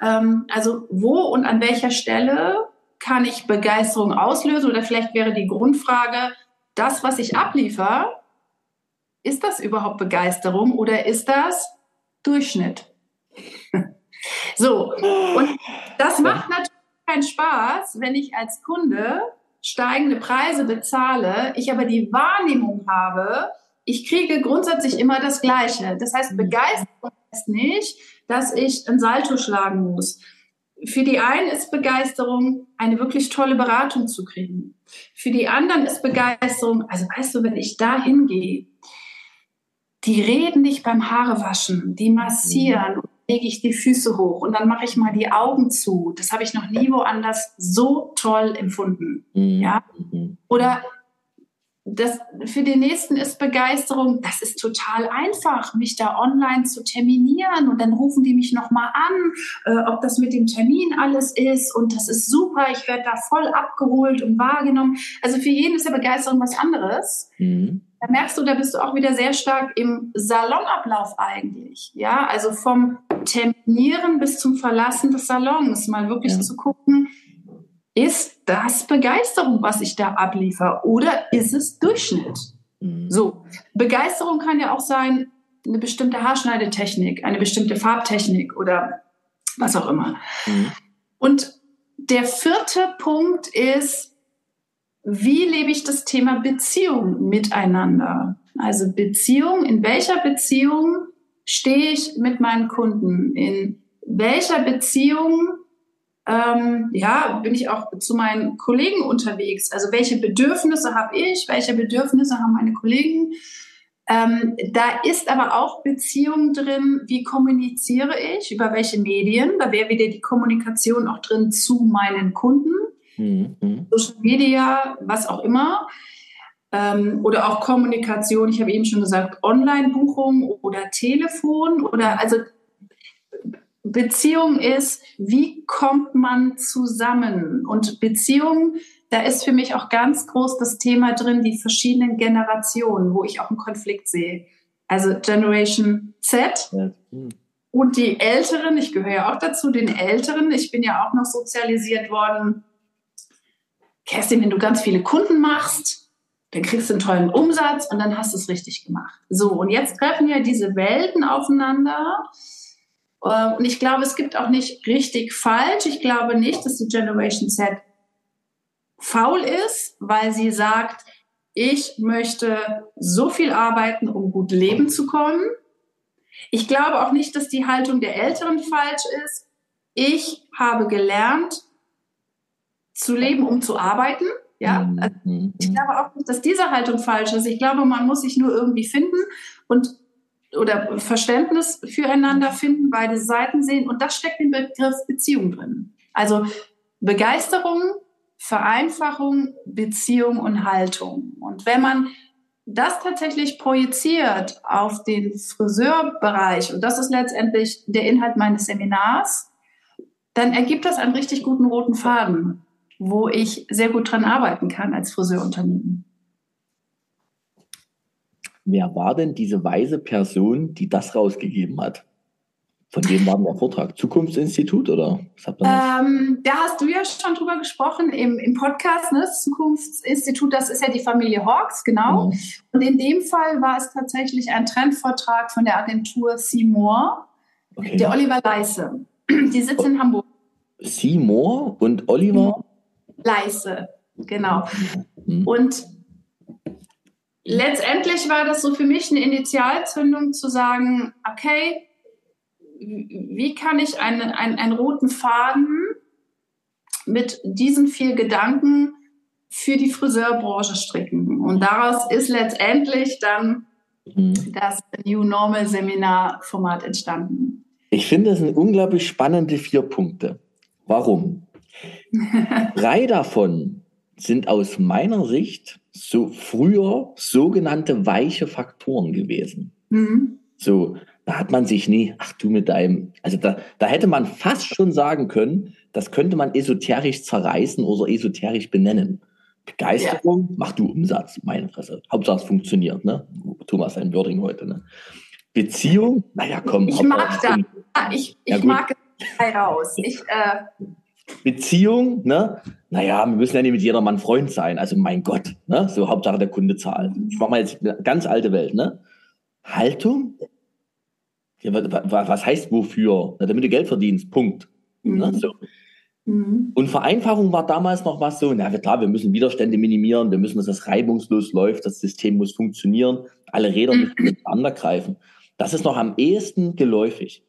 Ähm, also wo und an welcher Stelle kann ich Begeisterung auslösen? Oder vielleicht wäre die Grundfrage, das, was ich abliefer, ist das überhaupt Begeisterung oder ist das Durchschnitt? So, und das macht natürlich keinen Spaß, wenn ich als Kunde steigende Preise bezahle, ich aber die Wahrnehmung habe, ich kriege grundsätzlich immer das Gleiche. Das heißt, mhm. Begeisterung ist nicht, dass ich ein Salto schlagen muss. Für die einen ist Begeisterung, eine wirklich tolle Beratung zu kriegen. Für die anderen ist Begeisterung, also weißt du, wenn ich da hingehe, die reden nicht beim Haarewaschen, die massieren mhm lege ich die Füße hoch und dann mache ich mal die Augen zu. Das habe ich noch nie woanders so toll empfunden. Mhm. Ja? Mhm. Oder das für den nächsten ist Begeisterung. Das ist total einfach, mich da online zu terminieren und dann rufen die mich nochmal an, äh, ob das mit dem Termin alles ist und das ist super. Ich werde da voll abgeholt und wahrgenommen. Also für jeden ist ja Begeisterung was anderes. Mhm. Da merkst du, da bist du auch wieder sehr stark im Salonablauf eigentlich. Ja, also vom Terminieren bis zum Verlassen des Salons mal wirklich ja. zu gucken, ist das Begeisterung, was ich da abliefere oder ist es Durchschnitt? Mhm. So, Begeisterung kann ja auch sein, eine bestimmte Haarschneidetechnik, eine bestimmte Farbtechnik oder was auch immer. Mhm. Und der vierte Punkt ist, wie lebe ich das Thema Beziehung miteinander? Also Beziehung, in welcher Beziehung stehe ich mit meinen Kunden? In welcher Beziehung ähm, ja, bin ich auch zu meinen Kollegen unterwegs. Also welche Bedürfnisse habe ich, welche Bedürfnisse haben meine Kollegen? Ähm, da ist aber auch Beziehung drin, wie kommuniziere ich, über welche Medien. Da wäre wieder die Kommunikation auch drin zu meinen Kunden, mhm. Social Media, was auch immer. Ähm, oder auch Kommunikation, ich habe eben schon gesagt, Online-Buchung oder Telefon oder also Beziehung ist, wie kommt man zusammen? Und Beziehung, da ist für mich auch ganz groß das Thema drin, die verschiedenen Generationen, wo ich auch einen Konflikt sehe. Also Generation Z und die Älteren, ich gehöre ja auch dazu, den Älteren. Ich bin ja auch noch sozialisiert worden. Kerstin, wenn du ganz viele Kunden machst, dann kriegst du einen tollen Umsatz und dann hast du es richtig gemacht. So, und jetzt treffen ja diese Welten aufeinander. Äh, und ich glaube, es gibt auch nicht richtig falsch. Ich glaube nicht, dass die Generation Z faul ist, weil sie sagt, ich möchte so viel arbeiten, um gut leben zu können. Ich glaube auch nicht, dass die Haltung der Älteren falsch ist. Ich habe gelernt, zu leben, um zu arbeiten. Ja, mhm. also ich glaube auch nicht, dass diese Haltung falsch ist. Ich glaube, man muss sich nur irgendwie finden und oder Verständnis füreinander finden, beide Seiten sehen. Und das steckt im Begriff Beziehung drin. Also Begeisterung, Vereinfachung, Beziehung und Haltung. Und wenn man das tatsächlich projiziert auf den Friseurbereich, und das ist letztendlich der Inhalt meines Seminars, dann ergibt das einen richtig guten roten Faden, wo ich sehr gut dran arbeiten kann als Friseurunternehmen. Wer war denn diese weise Person, die das rausgegeben hat? Von wem war denn der Vortrag? Zukunftsinstitut oder was habt ihr ähm, Da hast du ja schon drüber gesprochen im, im Podcast, ne? Das Zukunftsinstitut, das ist ja die Familie Hawks, genau. Mhm. Und in dem Fall war es tatsächlich ein Trendvortrag von der Agentur Seymour, okay. der Oliver Leisse. Die sitzt in Hamburg. Seymour und Oliver? Leisse, genau. Mhm. Und letztendlich war das so für mich eine Initialzündung zu sagen, okay, wie kann ich einen, einen, einen roten Faden mit diesen vier Gedanken für die Friseurbranche stricken? Und daraus ist letztendlich dann mhm. das New Normal Seminar Format entstanden. Ich finde, das sind unglaublich spannende vier Punkte. Warum? [laughs] Drei davon sind aus meiner Sicht so früher sogenannte weiche Faktoren gewesen. Mhm. So, da hat man sich nie, ach du mit deinem, also da, da hätte man fast schon sagen können, das könnte man esoterisch zerreißen oder esoterisch benennen. Begeisterung, ja. mach du Umsatz, meine Fresse. Hauptsache es funktioniert, ne? Thomas ein Wording heute, ne? Beziehung, naja, komm. Ich mag das. Ich, ich ja, mag es heraus. Ich, äh, Beziehung, ne? Naja, wir müssen ja nicht mit jedermann Freund sein. Also mein Gott, ne? So Hauptsache der Kunde zahlt. Ich mache mal jetzt eine ganz alte Welt, ne? Haltung? Ja, was heißt wofür? Na, damit du Geld verdienst. Punkt. Mhm. Ne? So. Mhm. Und Vereinfachung war damals noch was so, na klar, wir müssen Widerstände minimieren, wir müssen, dass das reibungslos läuft, das System muss funktionieren, alle Räder müssen mhm. miteinander greifen. Das ist noch am ehesten geläufig.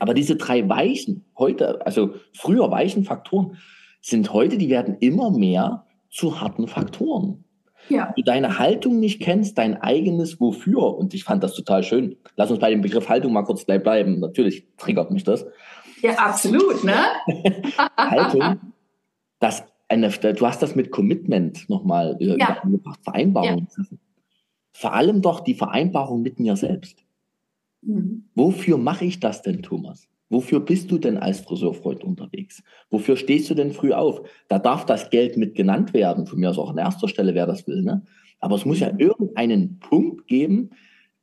Aber diese drei weichen, heute, also früher weichen Faktoren, sind heute, die werden immer mehr zu harten Faktoren. Ja. Du deine Haltung nicht kennst, dein eigenes Wofür. Und ich fand das total schön. Lass uns bei dem Begriff Haltung mal kurz bleiben. Natürlich triggert mich das. Ja, absolut, ne? [laughs] Haltung, das eine, du hast das mit Commitment nochmal äh, ja. gebracht, Vereinbarung. Ja. Vor allem doch die Vereinbarung mit mir selbst. Mhm. Wofür mache ich das denn, Thomas? Wofür bist du denn als Friseurfreund unterwegs? Wofür stehst du denn früh auf? Da darf das Geld mit genannt werden, von mir aus auch an erster Stelle, wer das will. Ne? Aber es muss ja irgendeinen Punkt geben,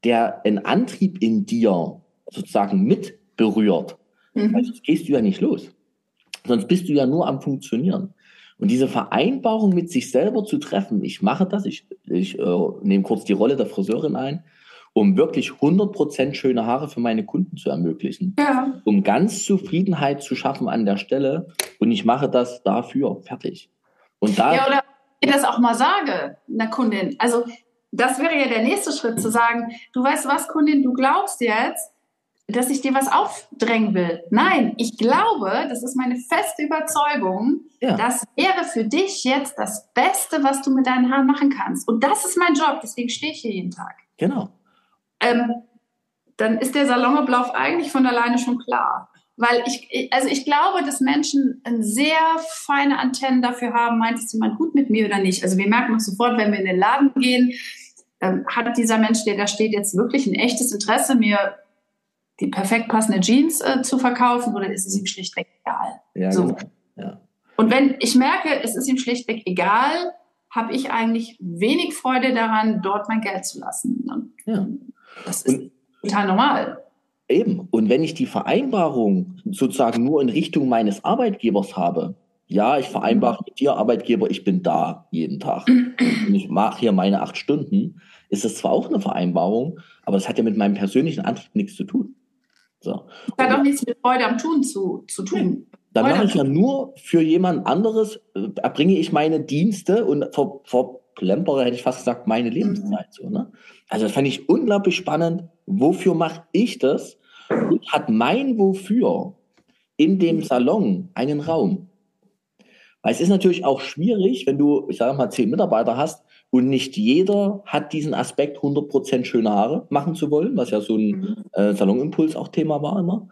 der einen Antrieb in dir sozusagen mit berührt. Mhm. Weil sonst gehst du ja nicht los. Sonst bist du ja nur am Funktionieren. Und diese Vereinbarung mit sich selber zu treffen, ich mache das, ich, ich äh, nehme kurz die Rolle der Friseurin ein, um wirklich 100% schöne Haare für meine Kunden zu ermöglichen. Ja. Um ganz Zufriedenheit zu schaffen an der Stelle. Und ich mache das dafür fertig. Und da ja, oder ich das auch mal sage, einer Kundin. Also das wäre ja der nächste Schritt, zu sagen, du weißt was, Kundin, du glaubst jetzt, dass ich dir was aufdrängen will. Nein, ich glaube, das ist meine feste Überzeugung, ja. das wäre für dich jetzt das Beste, was du mit deinen Haaren machen kannst. Und das ist mein Job, deswegen stehe ich hier jeden Tag. Genau ähm, dann ist der Salonablauf eigentlich von alleine schon klar. Weil ich, also ich glaube, dass Menschen sehr feine Antennen dafür haben, meint es jemand gut mit mir oder nicht. Also wir merken uns sofort, wenn wir in den Laden gehen, ähm, hat dieser Mensch, der da steht, jetzt wirklich ein echtes Interesse, mir die perfekt passende Jeans äh, zu verkaufen oder ist es ihm schlichtweg egal? Ja, so. Genau. Ja. Und wenn ich merke, es ist ihm schlichtweg egal, habe ich eigentlich wenig Freude daran, dort mein Geld zu lassen. Und ja. Das ist und, total normal. Eben. Und wenn ich die Vereinbarung sozusagen nur in Richtung meines Arbeitgebers habe, ja, ich vereinbare mit dir, Arbeitgeber, ich bin da jeden Tag. und ich mache hier meine acht Stunden, ist das zwar auch eine Vereinbarung, aber es hat ja mit meinem persönlichen Antrieb nichts zu tun. So. Das hat auch nichts mit Freude am Tun zu, zu tun. Dann mache ich ja nur für jemand anderes, äh, erbringe ich meine Dienste und ver, verplempere, hätte ich fast gesagt, meine Lebenszeit. So, ne? Also das fand ich unglaublich spannend. Wofür mache ich das? Und hat mein Wofür in dem Salon einen Raum? Weil es ist natürlich auch schwierig, wenn du, ich sage mal, zehn Mitarbeiter hast und nicht jeder hat diesen Aspekt 100% schöne Haare machen zu wollen, was ja so ein mhm. äh, Salonimpuls auch Thema war immer.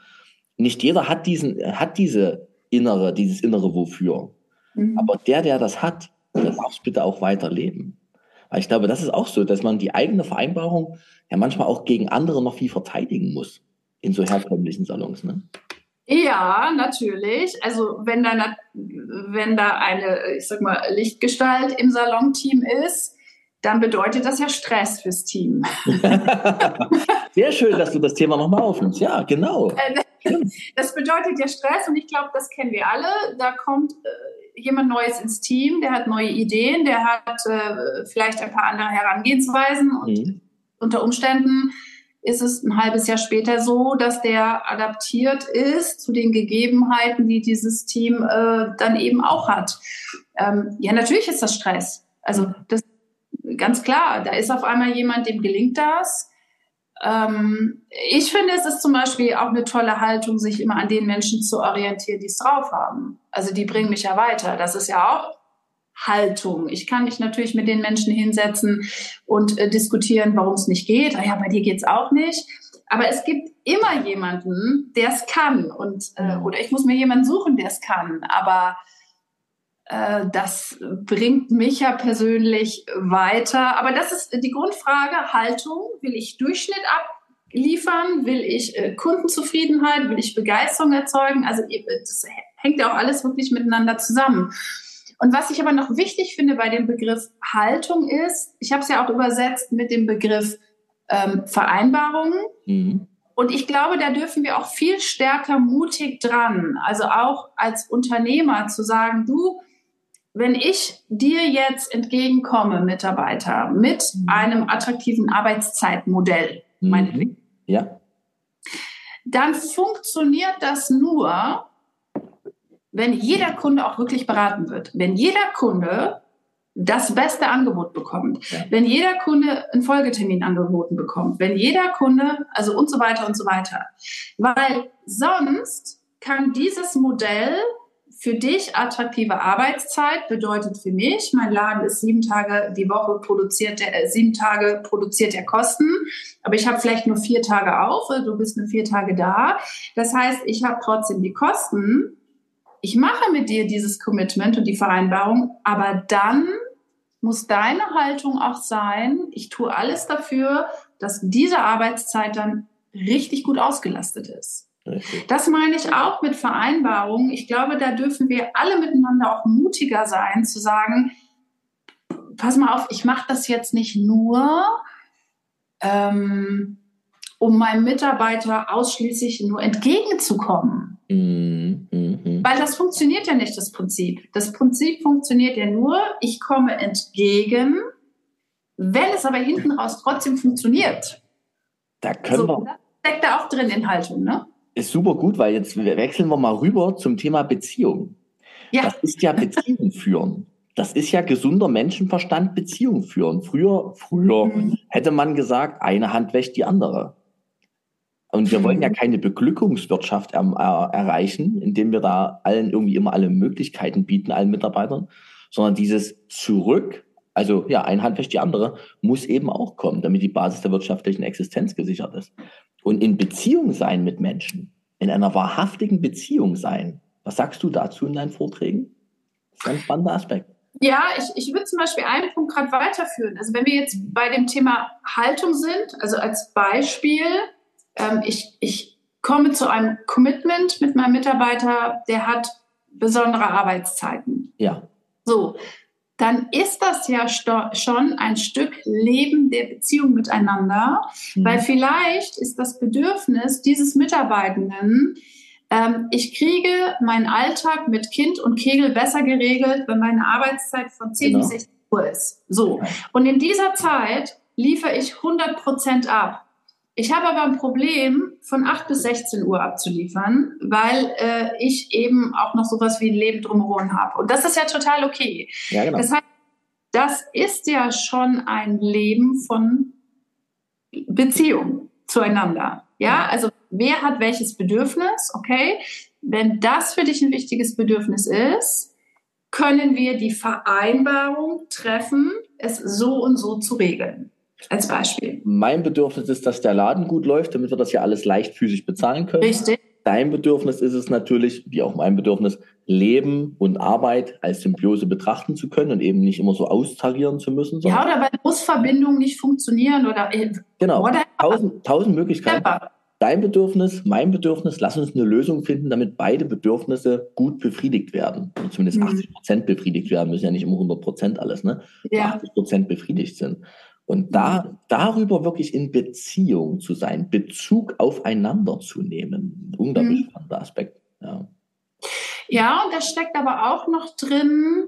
Nicht jeder hat diesen, hat diese innere, dieses innere Wofür. Mhm. Aber der, der das hat, der darf es bitte auch weiterleben. Weil ich glaube, das ist auch so, dass man die eigene Vereinbarung ja manchmal auch gegen andere noch viel verteidigen muss in so herkömmlichen Salons. Ne? Ja, natürlich. Also wenn da, wenn da eine, ich sag mal, Lichtgestalt im Salonteam ist, dann bedeutet das ja Stress fürs Team. [laughs] Sehr schön, dass du das Thema nochmal aufnimmst. Ja, genau. [laughs] Das bedeutet ja Stress und ich glaube, das kennen wir alle. Da kommt äh, jemand Neues ins Team, der hat neue Ideen, der hat äh, vielleicht ein paar andere Herangehensweisen und mhm. unter Umständen ist es ein halbes Jahr später so, dass der adaptiert ist zu den Gegebenheiten, die dieses Team äh, dann eben auch hat. Ähm, ja, natürlich ist das Stress. Also das ganz klar. Da ist auf einmal jemand, dem gelingt das. Ähm, ich finde, es ist zum Beispiel auch eine tolle Haltung, sich immer an den Menschen zu orientieren, die es drauf haben. Also die bringen mich ja weiter. Das ist ja auch Haltung. Ich kann mich natürlich mit den Menschen hinsetzen und äh, diskutieren, warum es nicht geht. Ah ja, bei dir geht's auch nicht. Aber es gibt immer jemanden, der es kann. Und, äh, oder ich muss mir jemanden suchen, der es kann. Aber das bringt mich ja persönlich weiter. Aber das ist die Grundfrage, Haltung. Will ich Durchschnitt abliefern? Will ich äh, Kundenzufriedenheit? Will ich Begeisterung erzeugen? Also das hängt ja auch alles wirklich miteinander zusammen. Und was ich aber noch wichtig finde bei dem Begriff Haltung ist, ich habe es ja auch übersetzt mit dem Begriff ähm, Vereinbarungen. Mhm. Und ich glaube, da dürfen wir auch viel stärker mutig dran. Also auch als Unternehmer zu sagen, du, wenn ich dir jetzt entgegenkomme, Mitarbeiter, mit mhm. einem attraktiven Arbeitszeitmodell, mhm. ja. dann funktioniert das nur, wenn jeder Kunde auch wirklich beraten wird. Wenn jeder Kunde das beste Angebot bekommt, ja. wenn jeder Kunde einen Folgetermin angeboten bekommt, wenn jeder Kunde, also und so weiter und so weiter. Weil sonst kann dieses Modell für dich attraktive Arbeitszeit bedeutet für mich, mein Laden ist sieben Tage die Woche produziert, äh, sieben Tage produziert er Kosten, aber ich habe vielleicht nur vier Tage auf, du bist nur vier Tage da. Das heißt, ich habe trotzdem die Kosten, ich mache mit dir dieses Commitment und die Vereinbarung, aber dann muss deine Haltung auch sein, ich tue alles dafür, dass diese Arbeitszeit dann richtig gut ausgelastet ist. Richtig. Das meine ich auch mit Vereinbarungen. Ich glaube, da dürfen wir alle miteinander auch mutiger sein, zu sagen, pass mal auf, ich mache das jetzt nicht nur, ähm, um meinem Mitarbeiter ausschließlich nur entgegenzukommen. Mm, Weil das funktioniert ja nicht, das Prinzip. Das Prinzip funktioniert ja nur, ich komme entgegen, wenn es aber hinten raus trotzdem funktioniert. Da können so, wir. steckt da auch drin in Haltung, ne? Ist super gut, weil jetzt wechseln wir mal rüber zum Thema Beziehung. Ja. Das ist ja Beziehung führen. Das ist ja gesunder Menschenverstand, Beziehung führen. Früher, früher mhm. hätte man gesagt, eine Hand wäscht die andere. Und wir wollen ja mhm. keine Beglückungswirtschaft er, er, erreichen, indem wir da allen irgendwie immer alle Möglichkeiten bieten, allen Mitarbeitern, sondern dieses Zurück, also ja, eine Hand wäscht die andere, muss eben auch kommen, damit die Basis der wirtschaftlichen Existenz gesichert ist. Und in Beziehung sein mit Menschen, in einer wahrhaftigen Beziehung sein, was sagst du dazu in deinen Vorträgen? Das ist ein spannender Aspekt. Ja, ich, ich würde zum Beispiel einen Punkt gerade weiterführen. Also wenn wir jetzt bei dem Thema Haltung sind, also als Beispiel, ähm, ich, ich komme zu einem Commitment mit meinem Mitarbeiter, der hat besondere Arbeitszeiten. Ja. So, dann ist das ja schon ein Stück Leben der Beziehung miteinander, mhm. weil vielleicht ist das Bedürfnis dieses Mitarbeitenden, ähm, ich kriege meinen Alltag mit Kind und Kegel besser geregelt, wenn meine Arbeitszeit von 10 genau. bis 16 Uhr ist. So. Und in dieser Zeit liefere ich 100 Prozent ab. Ich habe aber ein Problem, von 8 bis 16 Uhr abzuliefern, weil äh, ich eben auch noch sowas wie ein Leben drumherum habe. Und das ist ja total okay. Ja, genau. Das heißt, das ist ja schon ein Leben von Beziehung zueinander. Ja, also wer hat welches Bedürfnis? Okay, wenn das für dich ein wichtiges Bedürfnis ist, können wir die Vereinbarung treffen, es so und so zu regeln. Als Beispiel. Mein Bedürfnis ist, dass der Laden gut läuft, damit wir das ja alles leicht physisch bezahlen können. Richtig. Dein Bedürfnis ist es natürlich, wie auch mein Bedürfnis, Leben und Arbeit als Symbiose betrachten zu können und eben nicht immer so austarieren zu müssen. Ja, oder weil Busverbindungen nicht funktionieren oder. Äh, genau. Tausend, tausend Möglichkeiten. Ja. Dein Bedürfnis, mein Bedürfnis, lass uns eine Lösung finden, damit beide Bedürfnisse gut befriedigt werden. Oder zumindest mhm. 80 Prozent befriedigt werden, müssen ja nicht immer 100 Prozent alles, ne? Ja. 80 Prozent befriedigt sind. Und da, darüber wirklich in Beziehung zu sein, Bezug aufeinander zu nehmen, unglaublich mhm. spannender Aspekt. Ja. ja, und da steckt aber auch noch drin,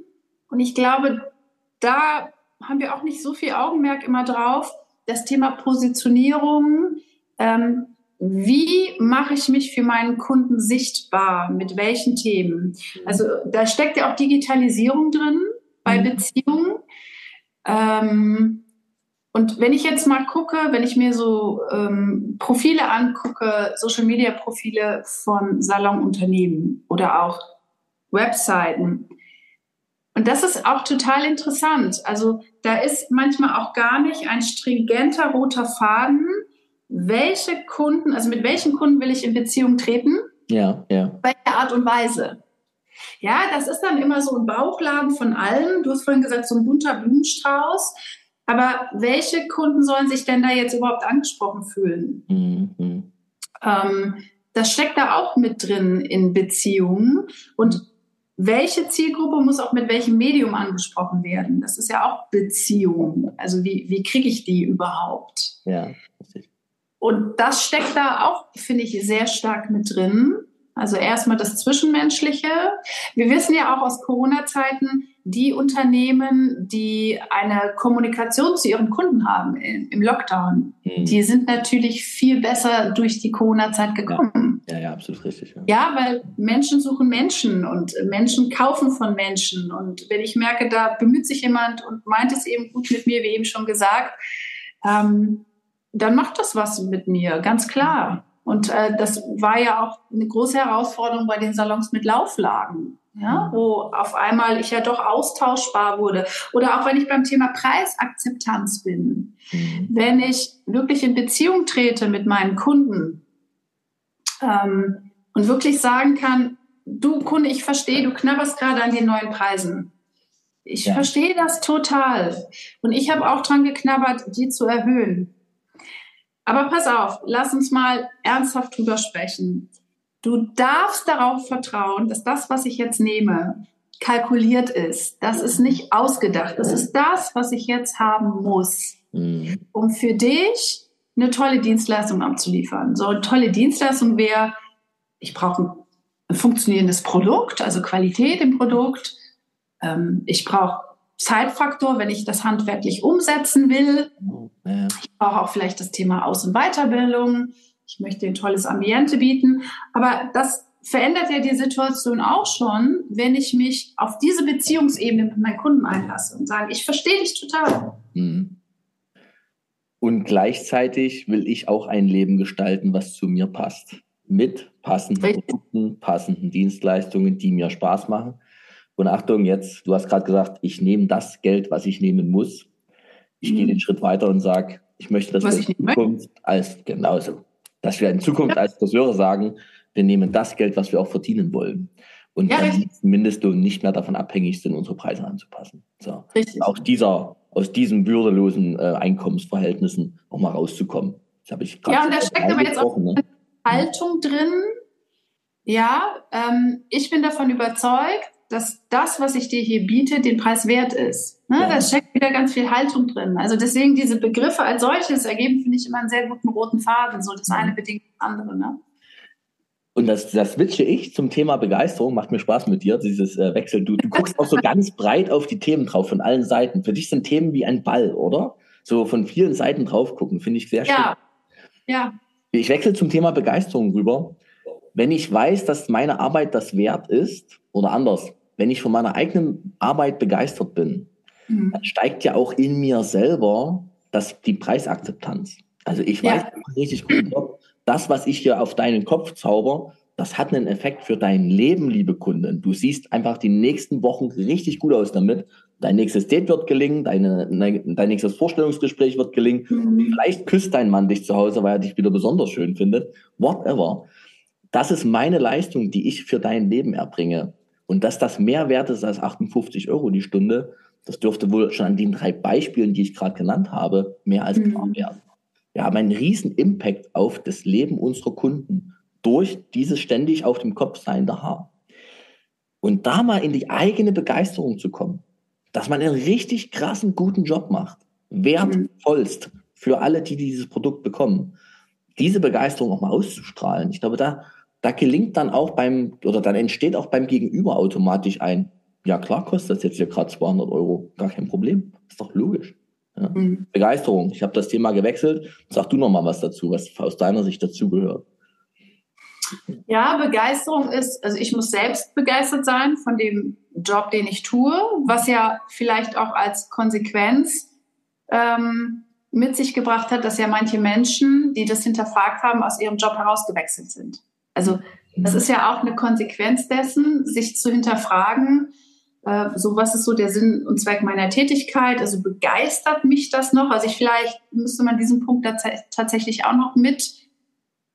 und ich glaube, da haben wir auch nicht so viel Augenmerk immer drauf, das Thema Positionierung. Ähm, wie mache ich mich für meinen Kunden sichtbar? Mit welchen Themen? Mhm. Also da steckt ja auch Digitalisierung drin bei mhm. Beziehungen. Ähm, und wenn ich jetzt mal gucke, wenn ich mir so ähm, Profile angucke, Social Media Profile von Salonunternehmen oder auch Webseiten, und das ist auch total interessant. Also da ist manchmal auch gar nicht ein stringenter roter Faden, welche Kunden, also mit welchen Kunden will ich in Beziehung treten? Ja, ja. Welche Art und Weise? Ja, das ist dann immer so ein Bauchladen von allen. Du hast vorhin gesagt, so ein bunter Blumenstrauß. Aber welche Kunden sollen sich denn da jetzt überhaupt angesprochen fühlen? Mhm. Ähm, das steckt da auch mit drin in Beziehungen. Und welche Zielgruppe muss auch mit welchem Medium angesprochen werden? Das ist ja auch Beziehung. Also wie, wie kriege ich die überhaupt? Ja, richtig. Und das steckt da auch, finde ich, sehr stark mit drin. Also erstmal das Zwischenmenschliche. Wir wissen ja auch aus Corona-Zeiten, die Unternehmen, die eine Kommunikation zu ihren Kunden haben im Lockdown, mhm. die sind natürlich viel besser durch die Corona-Zeit gekommen. Ja. ja, ja, absolut richtig. Ja. ja, weil Menschen suchen Menschen und Menschen kaufen von Menschen. Und wenn ich merke, da bemüht sich jemand und meint es eben gut mit mir, wie eben schon gesagt, ähm, dann macht das was mit mir, ganz klar. Und äh, das war ja auch eine große Herausforderung bei den Salons mit Lauflagen, ja, mhm. wo auf einmal ich ja doch austauschbar wurde. Oder auch wenn ich beim Thema Preisakzeptanz bin. Mhm. Wenn ich wirklich in Beziehung trete mit meinen Kunden ähm, und wirklich sagen kann, du Kunde, ich verstehe, du knabberst gerade an den neuen Preisen. Ich ja. verstehe das total. Und ich habe auch dran geknabbert, die zu erhöhen. Aber pass auf, lass uns mal ernsthaft drüber sprechen. Du darfst darauf vertrauen, dass das, was ich jetzt nehme, kalkuliert ist. Das ist nicht ausgedacht. Das ist das, was ich jetzt haben muss, mhm. um für dich eine tolle Dienstleistung abzuliefern. So eine tolle Dienstleistung wäre, ich brauche ein funktionierendes Produkt, also Qualität im Produkt. Ähm, ich brauche Zeitfaktor, wenn ich das handwerklich umsetzen will. Ja. Ich brauche auch vielleicht das Thema Aus- und Weiterbildung. Ich möchte ein tolles Ambiente bieten. Aber das verändert ja die Situation auch schon, wenn ich mich auf diese Beziehungsebene mit meinen Kunden einlasse und sage, ich verstehe dich total. Mhm. Und gleichzeitig will ich auch ein Leben gestalten, was zu mir passt. Mit passenden Richtig. Produkten, passenden Dienstleistungen, die mir Spaß machen. Und Achtung, jetzt, du hast gerade gesagt, ich nehme das Geld, was ich nehmen muss. Ich mhm. gehe den Schritt weiter und sage, ich möchte, dass was wir in Zukunft als, genauso, dass wir in Zukunft ja. als Friseure sagen, wir nehmen das Geld, was wir auch verdienen wollen. Und ja, dann Mindestlohn nicht mehr davon abhängig sind, unsere Preise anzupassen. So. Richtig. Auch dieser aus diesen würdelosen äh, Einkommensverhältnissen auch mal rauszukommen. Das habe ich Ja, und da steckt aber jetzt auch ne? Haltung drin. Ja, ähm, ich bin davon überzeugt, dass das, was ich dir hier biete, den Preis wert ist. Ne? Ja. Da steckt wieder ganz viel Haltung drin. Also deswegen diese Begriffe als solches ergeben, finde ich, immer einen sehr guten roten Faden. So das eine bedingt das andere. Ne? Und das, das switche ich zum Thema Begeisterung. Macht mir Spaß mit dir, dieses äh, Wechsel. Du, du guckst auch so [laughs] ganz breit auf die Themen drauf, von allen Seiten. Für dich sind Themen wie ein Ball, oder? So von vielen Seiten drauf gucken, finde ich sehr schön. Ja. ja. Ich wechsle zum Thema Begeisterung rüber. Wenn ich weiß, dass meine Arbeit das wert ist, oder anders, wenn ich von meiner eigenen Arbeit begeistert bin, mhm. dann steigt ja auch in mir selber das, die Preisakzeptanz. Also ich weiß ja. richtig gut, das, was ich hier auf deinen Kopf zauber, das hat einen Effekt für dein Leben, liebe Kunden. Du siehst einfach die nächsten Wochen richtig gut aus damit. Dein nächstes Date wird gelingen, deine, dein nächstes Vorstellungsgespräch wird gelingen. Mhm. Vielleicht küsst dein Mann dich zu Hause, weil er dich wieder besonders schön findet. Whatever. Das ist meine Leistung, die ich für dein Leben erbringe. Und dass das mehr wert ist als 58 Euro die Stunde, das dürfte wohl schon an den drei Beispielen, die ich gerade genannt habe, mehr als klar mhm. werden. Wir haben einen riesen Impact auf das Leben unserer Kunden durch dieses ständig auf dem Kopf seiende Haar. Und da mal in die eigene Begeisterung zu kommen, dass man einen richtig krassen, guten Job macht, wertvollst für alle, die dieses Produkt bekommen, diese Begeisterung auch mal auszustrahlen. Ich glaube, da, da gelingt dann auch beim, oder dann entsteht auch beim Gegenüber automatisch ein, ja klar kostet das jetzt hier gerade 200 Euro, gar kein Problem, ist doch logisch. Ja. Mhm. Begeisterung. Ich habe das Thema gewechselt. Sag du noch mal was dazu, was aus deiner Sicht dazugehört. Ja, Begeisterung ist, also ich muss selbst begeistert sein von dem Job, den ich tue, was ja vielleicht auch als Konsequenz ähm, mit sich gebracht hat, dass ja manche Menschen, die das hinterfragt haben, aus ihrem Job herausgewechselt sind. Also das ist ja auch eine Konsequenz dessen, sich zu hinterfragen, äh, so was ist so der Sinn und Zweck meiner Tätigkeit? Also begeistert mich das noch? Also ich vielleicht müsste man diesen Punkt tatsächlich auch noch mit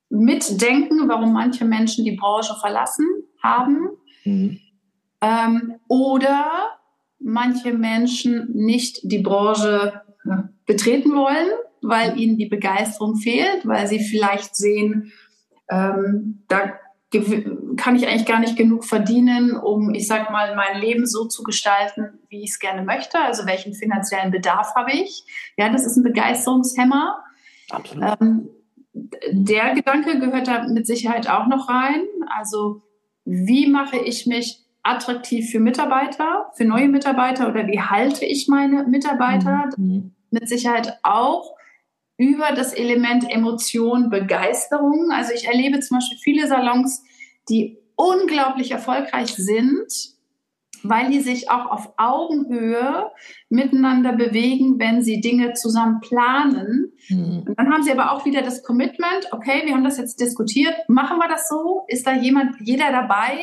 mitdenken, warum manche Menschen die Branche verlassen haben. Mhm. Ähm, oder manche Menschen nicht die Branche äh, betreten wollen, weil ihnen die Begeisterung fehlt, weil sie vielleicht sehen, ähm, da kann ich eigentlich gar nicht genug verdienen, um, ich sag mal, mein Leben so zu gestalten, wie ich es gerne möchte. Also welchen finanziellen Bedarf habe ich? Ja, das ist ein Begeisterungshemmer. Absolut. Ähm, der Gedanke gehört da mit Sicherheit auch noch rein. Also wie mache ich mich attraktiv für Mitarbeiter, für neue Mitarbeiter oder wie halte ich meine Mitarbeiter? Mhm. Mit Sicherheit auch über das Element Emotion, Begeisterung. Also ich erlebe zum Beispiel viele Salons, die unglaublich erfolgreich sind, weil die sich auch auf Augenhöhe miteinander bewegen, wenn sie Dinge zusammen planen. Mhm. Und dann haben sie aber auch wieder das Commitment, okay, wir haben das jetzt diskutiert, machen wir das so? Ist da jemand, jeder dabei?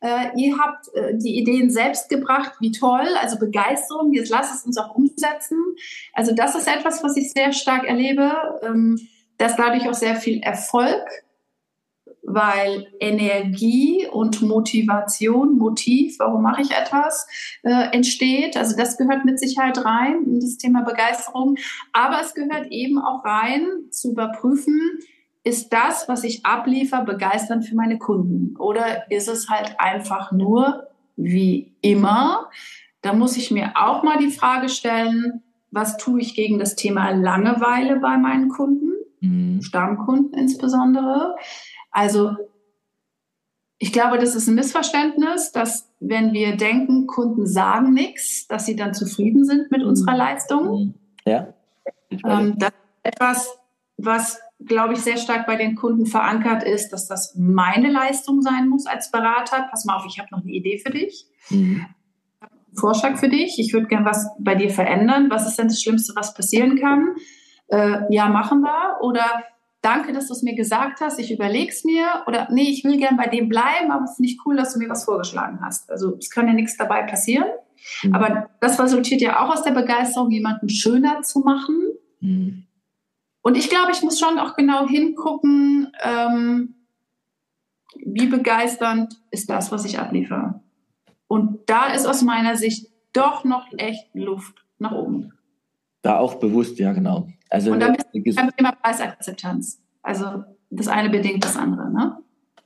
Äh, ihr habt äh, die Ideen selbst gebracht, wie toll, also Begeisterung, jetzt lasst es uns auch umsetzen. Also das ist etwas, was ich sehr stark erlebe, ähm, dass dadurch auch sehr viel Erfolg weil Energie und Motivation, Motiv, warum mache ich etwas, äh, entsteht. Also das gehört mit Sicherheit rein in das Thema Begeisterung. Aber es gehört eben auch rein, zu überprüfen, ist das, was ich abliefer, begeisternd für meine Kunden? Oder ist es halt einfach nur wie immer? Da muss ich mir auch mal die Frage stellen, was tue ich gegen das Thema Langeweile bei meinen Kunden, mhm. Stammkunden insbesondere? Also ich glaube, das ist ein Missverständnis, dass wenn wir denken, Kunden sagen nichts, dass sie dann zufrieden sind mit unserer mhm. Leistung. Ja. Ähm, das ist etwas, was, glaube ich, sehr stark bei den Kunden verankert ist, dass das meine Leistung sein muss als Berater. Pass mal auf, ich habe noch eine Idee für dich. Mhm. Vorschlag für dich. Ich würde gern was bei dir verändern. Was ist denn das Schlimmste, was passieren kann? Äh, ja, machen wir. Oder danke, dass du es mir gesagt hast, ich überlege es mir oder nee, ich will gern bei dem bleiben, aber finde ich cool, dass du mir was vorgeschlagen hast. Also es kann ja nichts dabei passieren. Mhm. Aber das resultiert ja auch aus der Begeisterung, jemanden schöner zu machen. Mhm. Und ich glaube, ich muss schon auch genau hingucken, ähm, wie begeisternd ist das, was ich abliefere. Und da ist aus meiner Sicht doch noch echt Luft nach oben. Da auch bewusst, ja, genau. Also und dann bist du beim Thema Preisakzeptanz. Also das eine bedingt das andere, ne?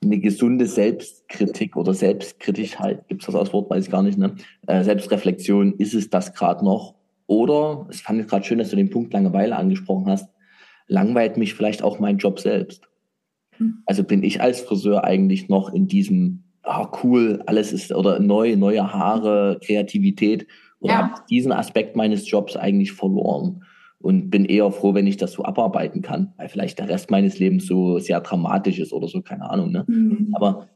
Eine gesunde Selbstkritik oder Selbstkritischheit, gibt es das als Wort, weiß ich gar nicht, ne? Äh, Selbstreflexion, ist es das gerade noch? Oder, es fand ich gerade schön, dass du den Punkt Langeweile angesprochen hast, langweilt mich vielleicht auch mein Job selbst. Hm. Also bin ich als Friseur eigentlich noch in diesem, ah cool, alles ist, oder neu, neue Haare, Kreativität, oder ja. habe diesen Aspekt meines Jobs eigentlich verloren und bin eher froh, wenn ich das so abarbeiten kann, weil vielleicht der Rest meines Lebens so sehr dramatisch ist oder so, keine Ahnung. Ne? Mhm. Aber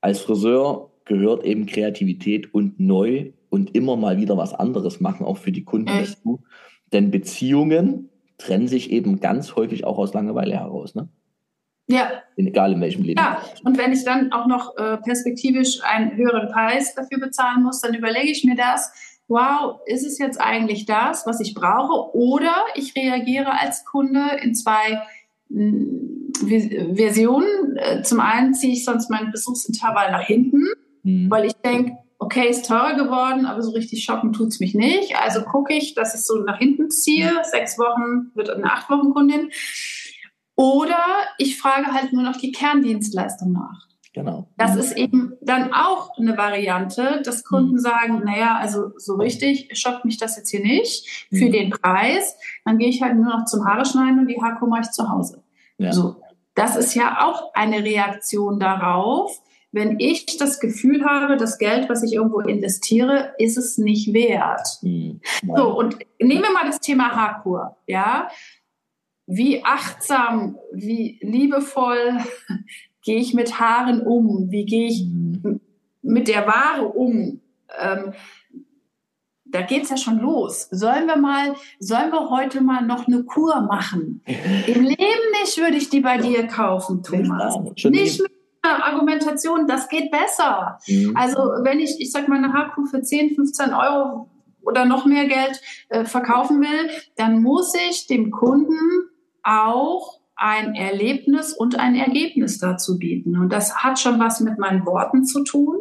als Friseur gehört eben Kreativität und neu und immer mal wieder was anderes machen, auch für die Kunden Echt? dazu. Denn Beziehungen trennen sich eben ganz häufig auch aus Langeweile heraus. Ne? Ja. Egal in welchem Leben. Ja, und wenn ich dann auch noch äh, perspektivisch einen höheren Preis dafür bezahlen muss, dann überlege ich mir das wow, ist es jetzt eigentlich das, was ich brauche? Oder ich reagiere als Kunde in zwei hm, Versionen. Äh, zum einen ziehe ich sonst mein Besuchsintervall nach hinten, mhm. weil ich denke, okay, ist teurer geworden, aber so richtig shoppen tut's mich nicht. Also gucke ich, dass ich so nach hinten ziehe. Sechs Wochen wird eine acht Wochen Kundin. Oder ich frage halt nur noch die Kerndienstleistung nach. Genau. Das ist eben dann auch eine Variante, dass Kunden mhm. sagen, naja, also so richtig schockt mich das jetzt hier nicht für mhm. den Preis. Dann gehe ich halt nur noch zum Haare schneiden und die Haarkur mache ich zu Hause. Ja. So. Das ist ja auch eine Reaktion darauf, wenn ich das Gefühl habe, das Geld, was ich irgendwo investiere, ist es nicht wert. Mhm. So, und nehmen wir mal das Thema Haarkur, ja. Wie achtsam, wie liebevoll gehe ich mit Haaren um? Wie gehe ich mhm. mit der Ware um? Ähm, da geht's ja schon los. Sollen wir mal, sollen wir heute mal noch eine Kur machen? [laughs] Im Leben nicht würde ich die bei dir kaufen, Thomas. Nicht mit der Argumentation, das geht besser. Mhm. Also wenn ich, ich sag mal, eine Haarkur für 10, 15 Euro oder noch mehr Geld äh, verkaufen will, dann muss ich dem Kunden auch ein Erlebnis und ein Ergebnis dazu bieten. Und das hat schon was mit meinen Worten zu tun.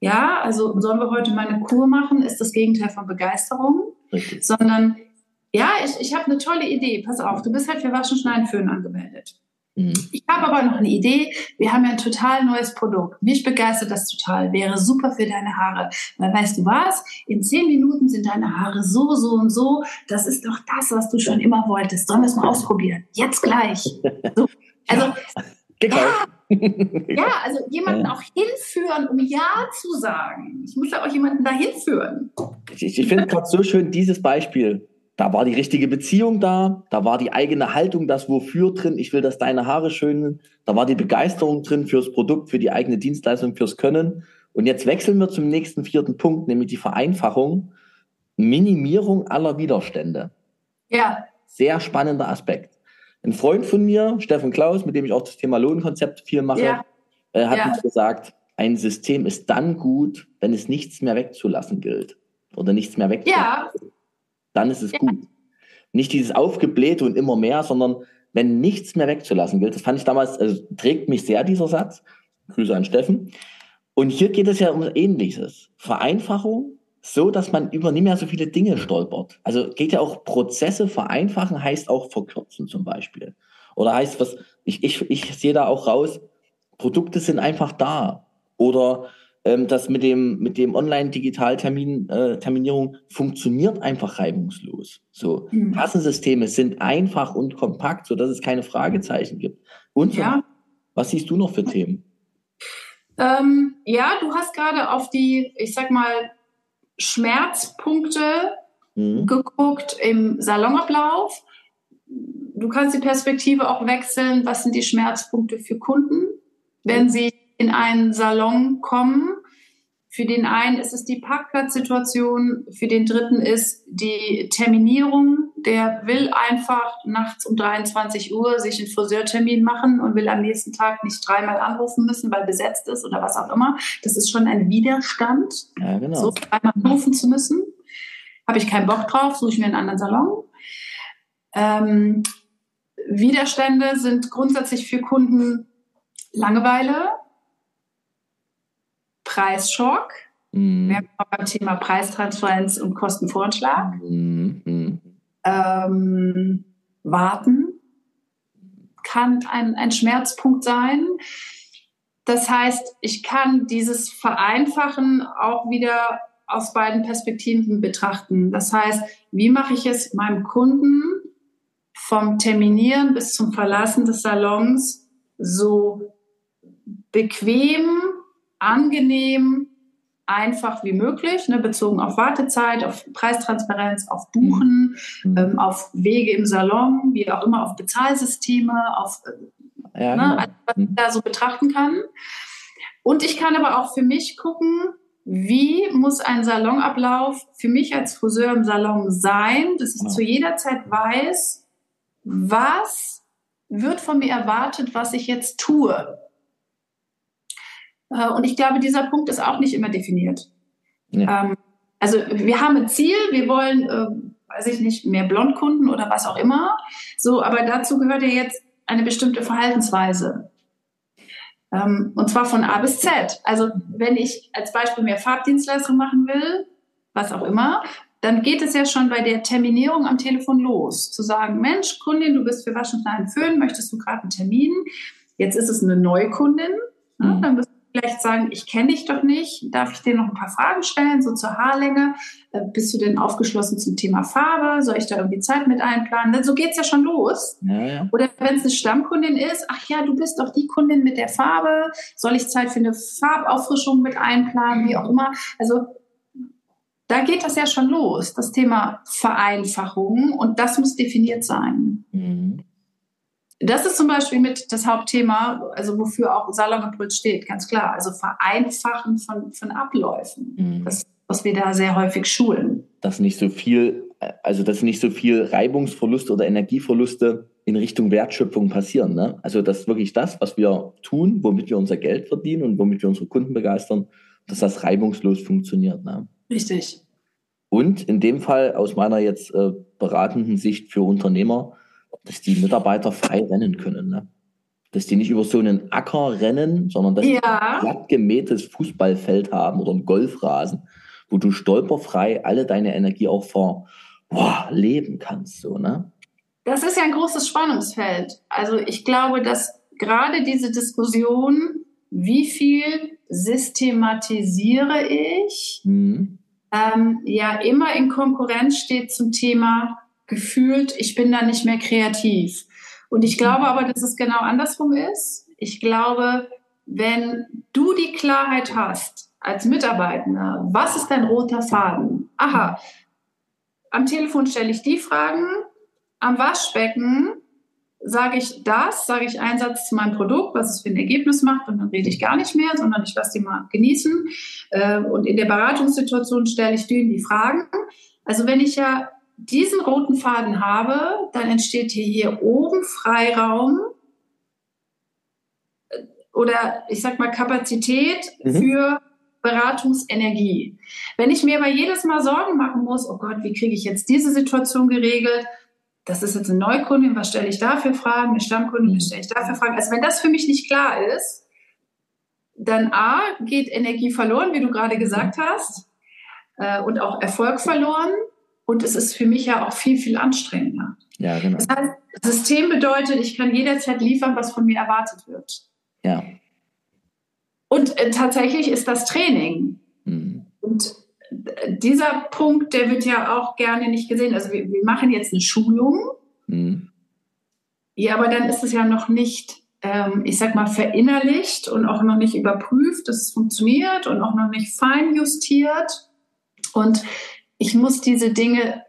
Ja, also sollen wir heute mal eine Kur machen, ist das Gegenteil von Begeisterung, Richtig. sondern ja, ich, ich habe eine tolle Idee. Pass auf, du bist halt für Waschen, Schneiden, Föhn angemeldet. Mhm. Ich habe aber noch eine Idee. Wir haben ja ein total neues Produkt. Mich begeistert das total. Wäre super für deine Haare. Weil weißt du was? In zehn Minuten sind deine Haare so, so und so. Das ist doch das, was du schon immer wolltest. Sollen wir es mal ausprobieren? Jetzt gleich. [laughs] So. Also, ja, [laughs] ja, also jemanden auch hinführen, um Ja zu sagen. Ich muss ja auch jemanden dahin führen. Ich, ich finde gerade so schön dieses Beispiel da war die richtige Beziehung da, da war die eigene Haltung, das Wofür drin, ich will, dass deine Haare schön sind, da war die Begeisterung drin fürs Produkt, für die eigene Dienstleistung, fürs Können. Und jetzt wechseln wir zum nächsten vierten Punkt, nämlich die Vereinfachung, Minimierung aller Widerstände. Ja. Sehr spannender Aspekt. Ein Freund von mir, Steffen Klaus, mit dem ich auch das Thema Lohnkonzept viel mache, ja. äh, hat ja. uns gesagt, ein System ist dann gut, wenn es nichts mehr wegzulassen gilt. Oder nichts mehr wegzulassen. Ja dann ist es ja. gut. Nicht dieses Aufgeblähte und immer mehr, sondern wenn nichts mehr wegzulassen gilt. Das fand ich damals, also trägt mich sehr dieser Satz. Grüße an Steffen. Und hier geht es ja um Ähnliches. Vereinfachung, so dass man über nicht mehr so viele Dinge stolpert. Also geht ja auch Prozesse vereinfachen, heißt auch verkürzen zum Beispiel. Oder heißt was, ich, ich, ich sehe da auch raus, Produkte sind einfach da. Oder ähm, das mit dem, mit dem Online-Digital-Termin, äh, funktioniert einfach reibungslos. So, mhm. Kassensysteme sind einfach und kompakt, so dass es keine Fragezeichen gibt. Und ja. was siehst du noch für Themen? Ähm, ja, du hast gerade auf die, ich sag mal, Schmerzpunkte mhm. geguckt im Salonablauf. Du kannst die Perspektive auch wechseln. Was sind die Schmerzpunkte für Kunden, wenn sie in einen Salon kommen? Für den einen ist es die Parkplatzsituation, für den dritten ist die Terminierung. Der will einfach nachts um 23 Uhr sich einen Friseurtermin machen und will am nächsten Tag nicht dreimal anrufen müssen, weil besetzt ist oder was auch immer. Das ist schon ein Widerstand, ja, genau. so dreimal anrufen zu müssen. Habe ich keinen Bock drauf, suche ich mir einen anderen Salon. Ähm, Widerstände sind grundsätzlich für Kunden Langeweile, Preisschock. Mhm. Wir haben beim Thema Preistransparenz und Kostenvoranschlag. Mhm. Ähm, warten kann ein, ein Schmerzpunkt sein. Das heißt, ich kann dieses Vereinfachen auch wieder aus beiden Perspektiven betrachten. Das heißt, wie mache ich es meinem Kunden vom Terminieren bis zum Verlassen des Salons so bequem angenehm, einfach wie möglich, ne, bezogen auf Wartezeit, auf Preistransparenz, auf Buchen, mhm. ähm, auf Wege im Salon, wie auch immer, auf Bezahlsysteme, auf äh, ja, ne, genau. alles, was ich da so betrachten kann. Und ich kann aber auch für mich gucken, wie muss ein Salonablauf für mich als Friseur im Salon sein, dass ich genau. zu jeder Zeit weiß, was wird von mir erwartet, was ich jetzt tue. Äh, und ich glaube, dieser Punkt ist auch nicht immer definiert. Ja. Ähm, also wir haben ein Ziel, wir wollen, äh, weiß ich nicht, mehr Blondkunden oder was auch immer. So, aber dazu gehört ja jetzt eine bestimmte Verhaltensweise. Ähm, und zwar von A bis Z. Also wenn ich als Beispiel mehr Farbdienstleistung machen will, was auch immer, dann geht es ja schon bei der Terminierung am Telefon los. Zu sagen, Mensch, Kundin, du bist für Waschen, Schneiden, Föhn, möchtest du gerade einen Termin? Jetzt ist es eine Neukundin. Mhm. Dann bist vielleicht sagen, ich kenne dich doch nicht, darf ich dir noch ein paar Fragen stellen, so zur Haarlänge? Äh, bist du denn aufgeschlossen zum Thema Farbe? Soll ich da irgendwie Zeit mit einplanen? So geht's ja schon los. Ja, ja. Oder wenn es eine Stammkundin ist, ach ja, du bist doch die Kundin mit der Farbe, soll ich Zeit für eine Farbauffrischung mit einplanen, wie auch immer. Also da geht das ja schon los, das Thema Vereinfachung und das muss definiert sein. Mhm. Das ist zum Beispiel mit das Hauptthema, also wofür auch Salonimpuls steht, ganz klar. Also Vereinfachen von, von Abläufen. Mhm. Das, was wir da sehr häufig schulen. Dass nicht so viel, also dass nicht so viel Reibungsverluste oder Energieverluste in Richtung Wertschöpfung passieren. Ne? Also dass wirklich das, was wir tun, womit wir unser Geld verdienen und womit wir unsere Kunden begeistern, dass das reibungslos funktioniert. Ne? Richtig. Und in dem Fall aus meiner jetzt äh, beratenden Sicht für Unternehmer, dass die Mitarbeiter frei rennen können. Ne? Dass die nicht über so einen Acker rennen, sondern dass ja. die ein glatt gemähtes Fußballfeld haben oder einen Golfrasen, wo du stolperfrei alle deine Energie auch vor boah, leben kannst. So, ne? Das ist ja ein großes Spannungsfeld. Also ich glaube, dass gerade diese Diskussion, wie viel systematisiere ich, mhm. ähm, ja immer in Konkurrenz steht zum Thema gefühlt, ich bin da nicht mehr kreativ. Und ich glaube aber, dass es genau andersrum ist. Ich glaube, wenn du die Klarheit hast als Mitarbeitender, was ist dein roter Faden? Aha, am Telefon stelle ich die Fragen, am Waschbecken sage ich das, sage ich einen Satz zu meinem Produkt, was es für ein Ergebnis macht und dann rede ich gar nicht mehr, sondern ich lasse die mal genießen. Äh, und in der Beratungssituation stelle ich denen die Fragen. Also wenn ich ja diesen roten Faden habe, dann entsteht hier, hier oben Freiraum äh, oder ich sag mal Kapazität mhm. für Beratungsenergie. Wenn ich mir aber jedes Mal Sorgen machen muss, oh Gott, wie kriege ich jetzt diese Situation geregelt, das ist jetzt eine Neukundin, was stelle ich da für Fragen, eine Stammkundin, was stelle ich da für Fragen. Also wenn das für mich nicht klar ist, dann A, geht Energie verloren, wie du gerade gesagt hast, äh, und auch Erfolg verloren. Und es ist für mich ja auch viel, viel anstrengender. Ja, genau. Das heißt, System bedeutet, ich kann jederzeit liefern, was von mir erwartet wird. Ja. Und äh, tatsächlich ist das Training. Mhm. Und äh, dieser Punkt, der wird ja auch gerne nicht gesehen. Also wir, wir machen jetzt eine Schulung. Mhm. Ja, aber dann ist es ja noch nicht, ähm, ich sag mal, verinnerlicht und auch noch nicht überprüft, dass es funktioniert und auch noch nicht fein justiert. Und ich muss diese Dinge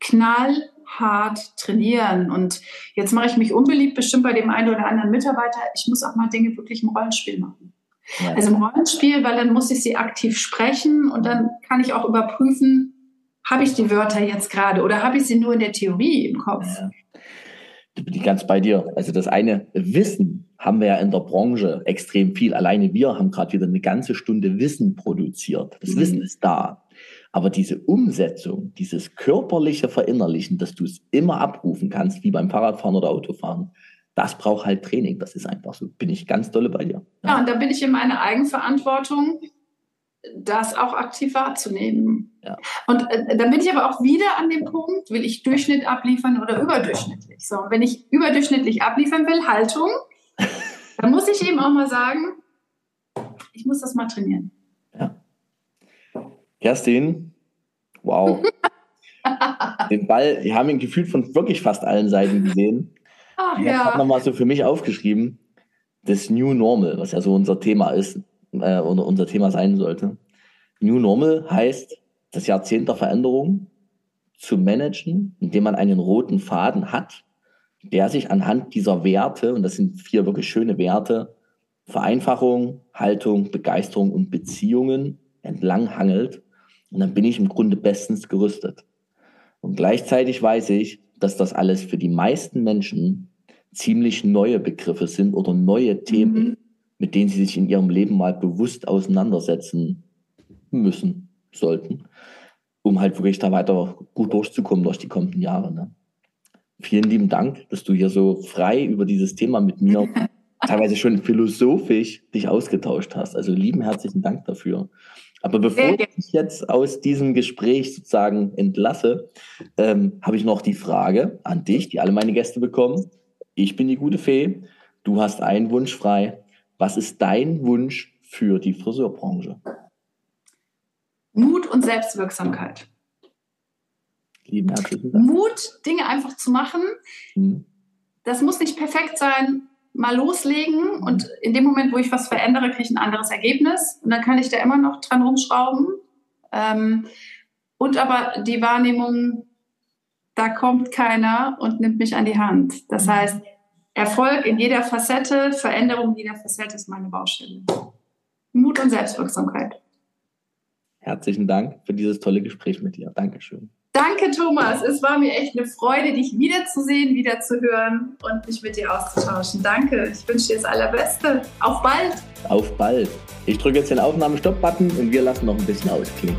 knallhart trainieren. Und jetzt mache ich mich unbeliebt, bestimmt bei dem einen oder anderen Mitarbeiter. Ich muss auch mal Dinge wirklich im Rollenspiel machen. Ja. Also im Rollenspiel, weil dann muss ich sie aktiv sprechen und dann kann ich auch überprüfen, habe ich die Wörter jetzt gerade oder habe ich sie nur in der Theorie im Kopf? Ja. Da bin ich ganz bei dir. Also das eine Wissen haben wir ja in der Branche extrem viel. Alleine wir haben gerade wieder eine ganze Stunde Wissen produziert. Das mhm. Wissen ist da. Aber diese Umsetzung, dieses körperliche Verinnerlichen, dass du es immer abrufen kannst, wie beim Fahrradfahren oder Autofahren, das braucht halt Training. Das ist einfach so. Bin ich ganz dolle bei dir. Ja, ja und da bin ich in meiner Eigenverantwortung, das auch aktiv wahrzunehmen. Ja. Und äh, dann bin ich aber auch wieder an dem Punkt, will ich Durchschnitt abliefern oder überdurchschnittlich. So, wenn ich überdurchschnittlich abliefern will, Haltung, dann muss ich eben auch mal sagen, ich muss das mal trainieren. Kerstin, wow. [laughs] Den Ball, wir haben ihn gefühlt von wirklich fast allen Seiten gesehen. Ach, ich ja. habe nochmal so für mich aufgeschrieben, das New Normal, was ja so unser Thema ist, äh, oder unser Thema sein sollte. New Normal heißt, das Jahrzehnt der Veränderung zu managen, indem man einen roten Faden hat, der sich anhand dieser Werte, und das sind vier wirklich schöne Werte, Vereinfachung, Haltung, Begeisterung und Beziehungen entlang hangelt und dann bin ich im Grunde bestens gerüstet. Und gleichzeitig weiß ich, dass das alles für die meisten Menschen ziemlich neue Begriffe sind oder neue Themen, mhm. mit denen sie sich in ihrem Leben mal bewusst auseinandersetzen müssen, sollten, um halt wirklich da weiter gut durchzukommen durch die kommenden Jahre. Ne? Vielen lieben Dank, dass du hier so frei über dieses Thema mit mir [laughs] teilweise schon philosophisch dich ausgetauscht hast. Also lieben herzlichen Dank dafür. Aber bevor ich dich jetzt aus diesem Gespräch sozusagen entlasse, ähm, habe ich noch die Frage an dich, die alle meine Gäste bekommen. Ich bin die gute Fee. Du hast einen Wunsch frei. Was ist dein Wunsch für die Friseurbranche? Mut und Selbstwirksamkeit. Lieben herzlichen Dank. Mut, Dinge einfach zu machen. Hm. Das muss nicht perfekt sein mal loslegen und in dem Moment, wo ich was verändere, kriege ich ein anderes Ergebnis und dann kann ich da immer noch dran rumschrauben. Ähm, und aber die Wahrnehmung, da kommt keiner und nimmt mich an die Hand. Das heißt, Erfolg in jeder Facette, Veränderung in jeder Facette ist meine Baustelle. Mut und Selbstwirksamkeit. Herzlichen Dank für dieses tolle Gespräch mit dir. Dankeschön. Danke, Thomas. Es war mir echt eine Freude, dich wiederzusehen, wiederzuhören und mich mit dir auszutauschen. Danke. Ich wünsche dir das Allerbeste. Auf bald. Auf bald. Ich drücke jetzt den Aufnahme-Stopp-Button und wir lassen noch ein bisschen ausklingen.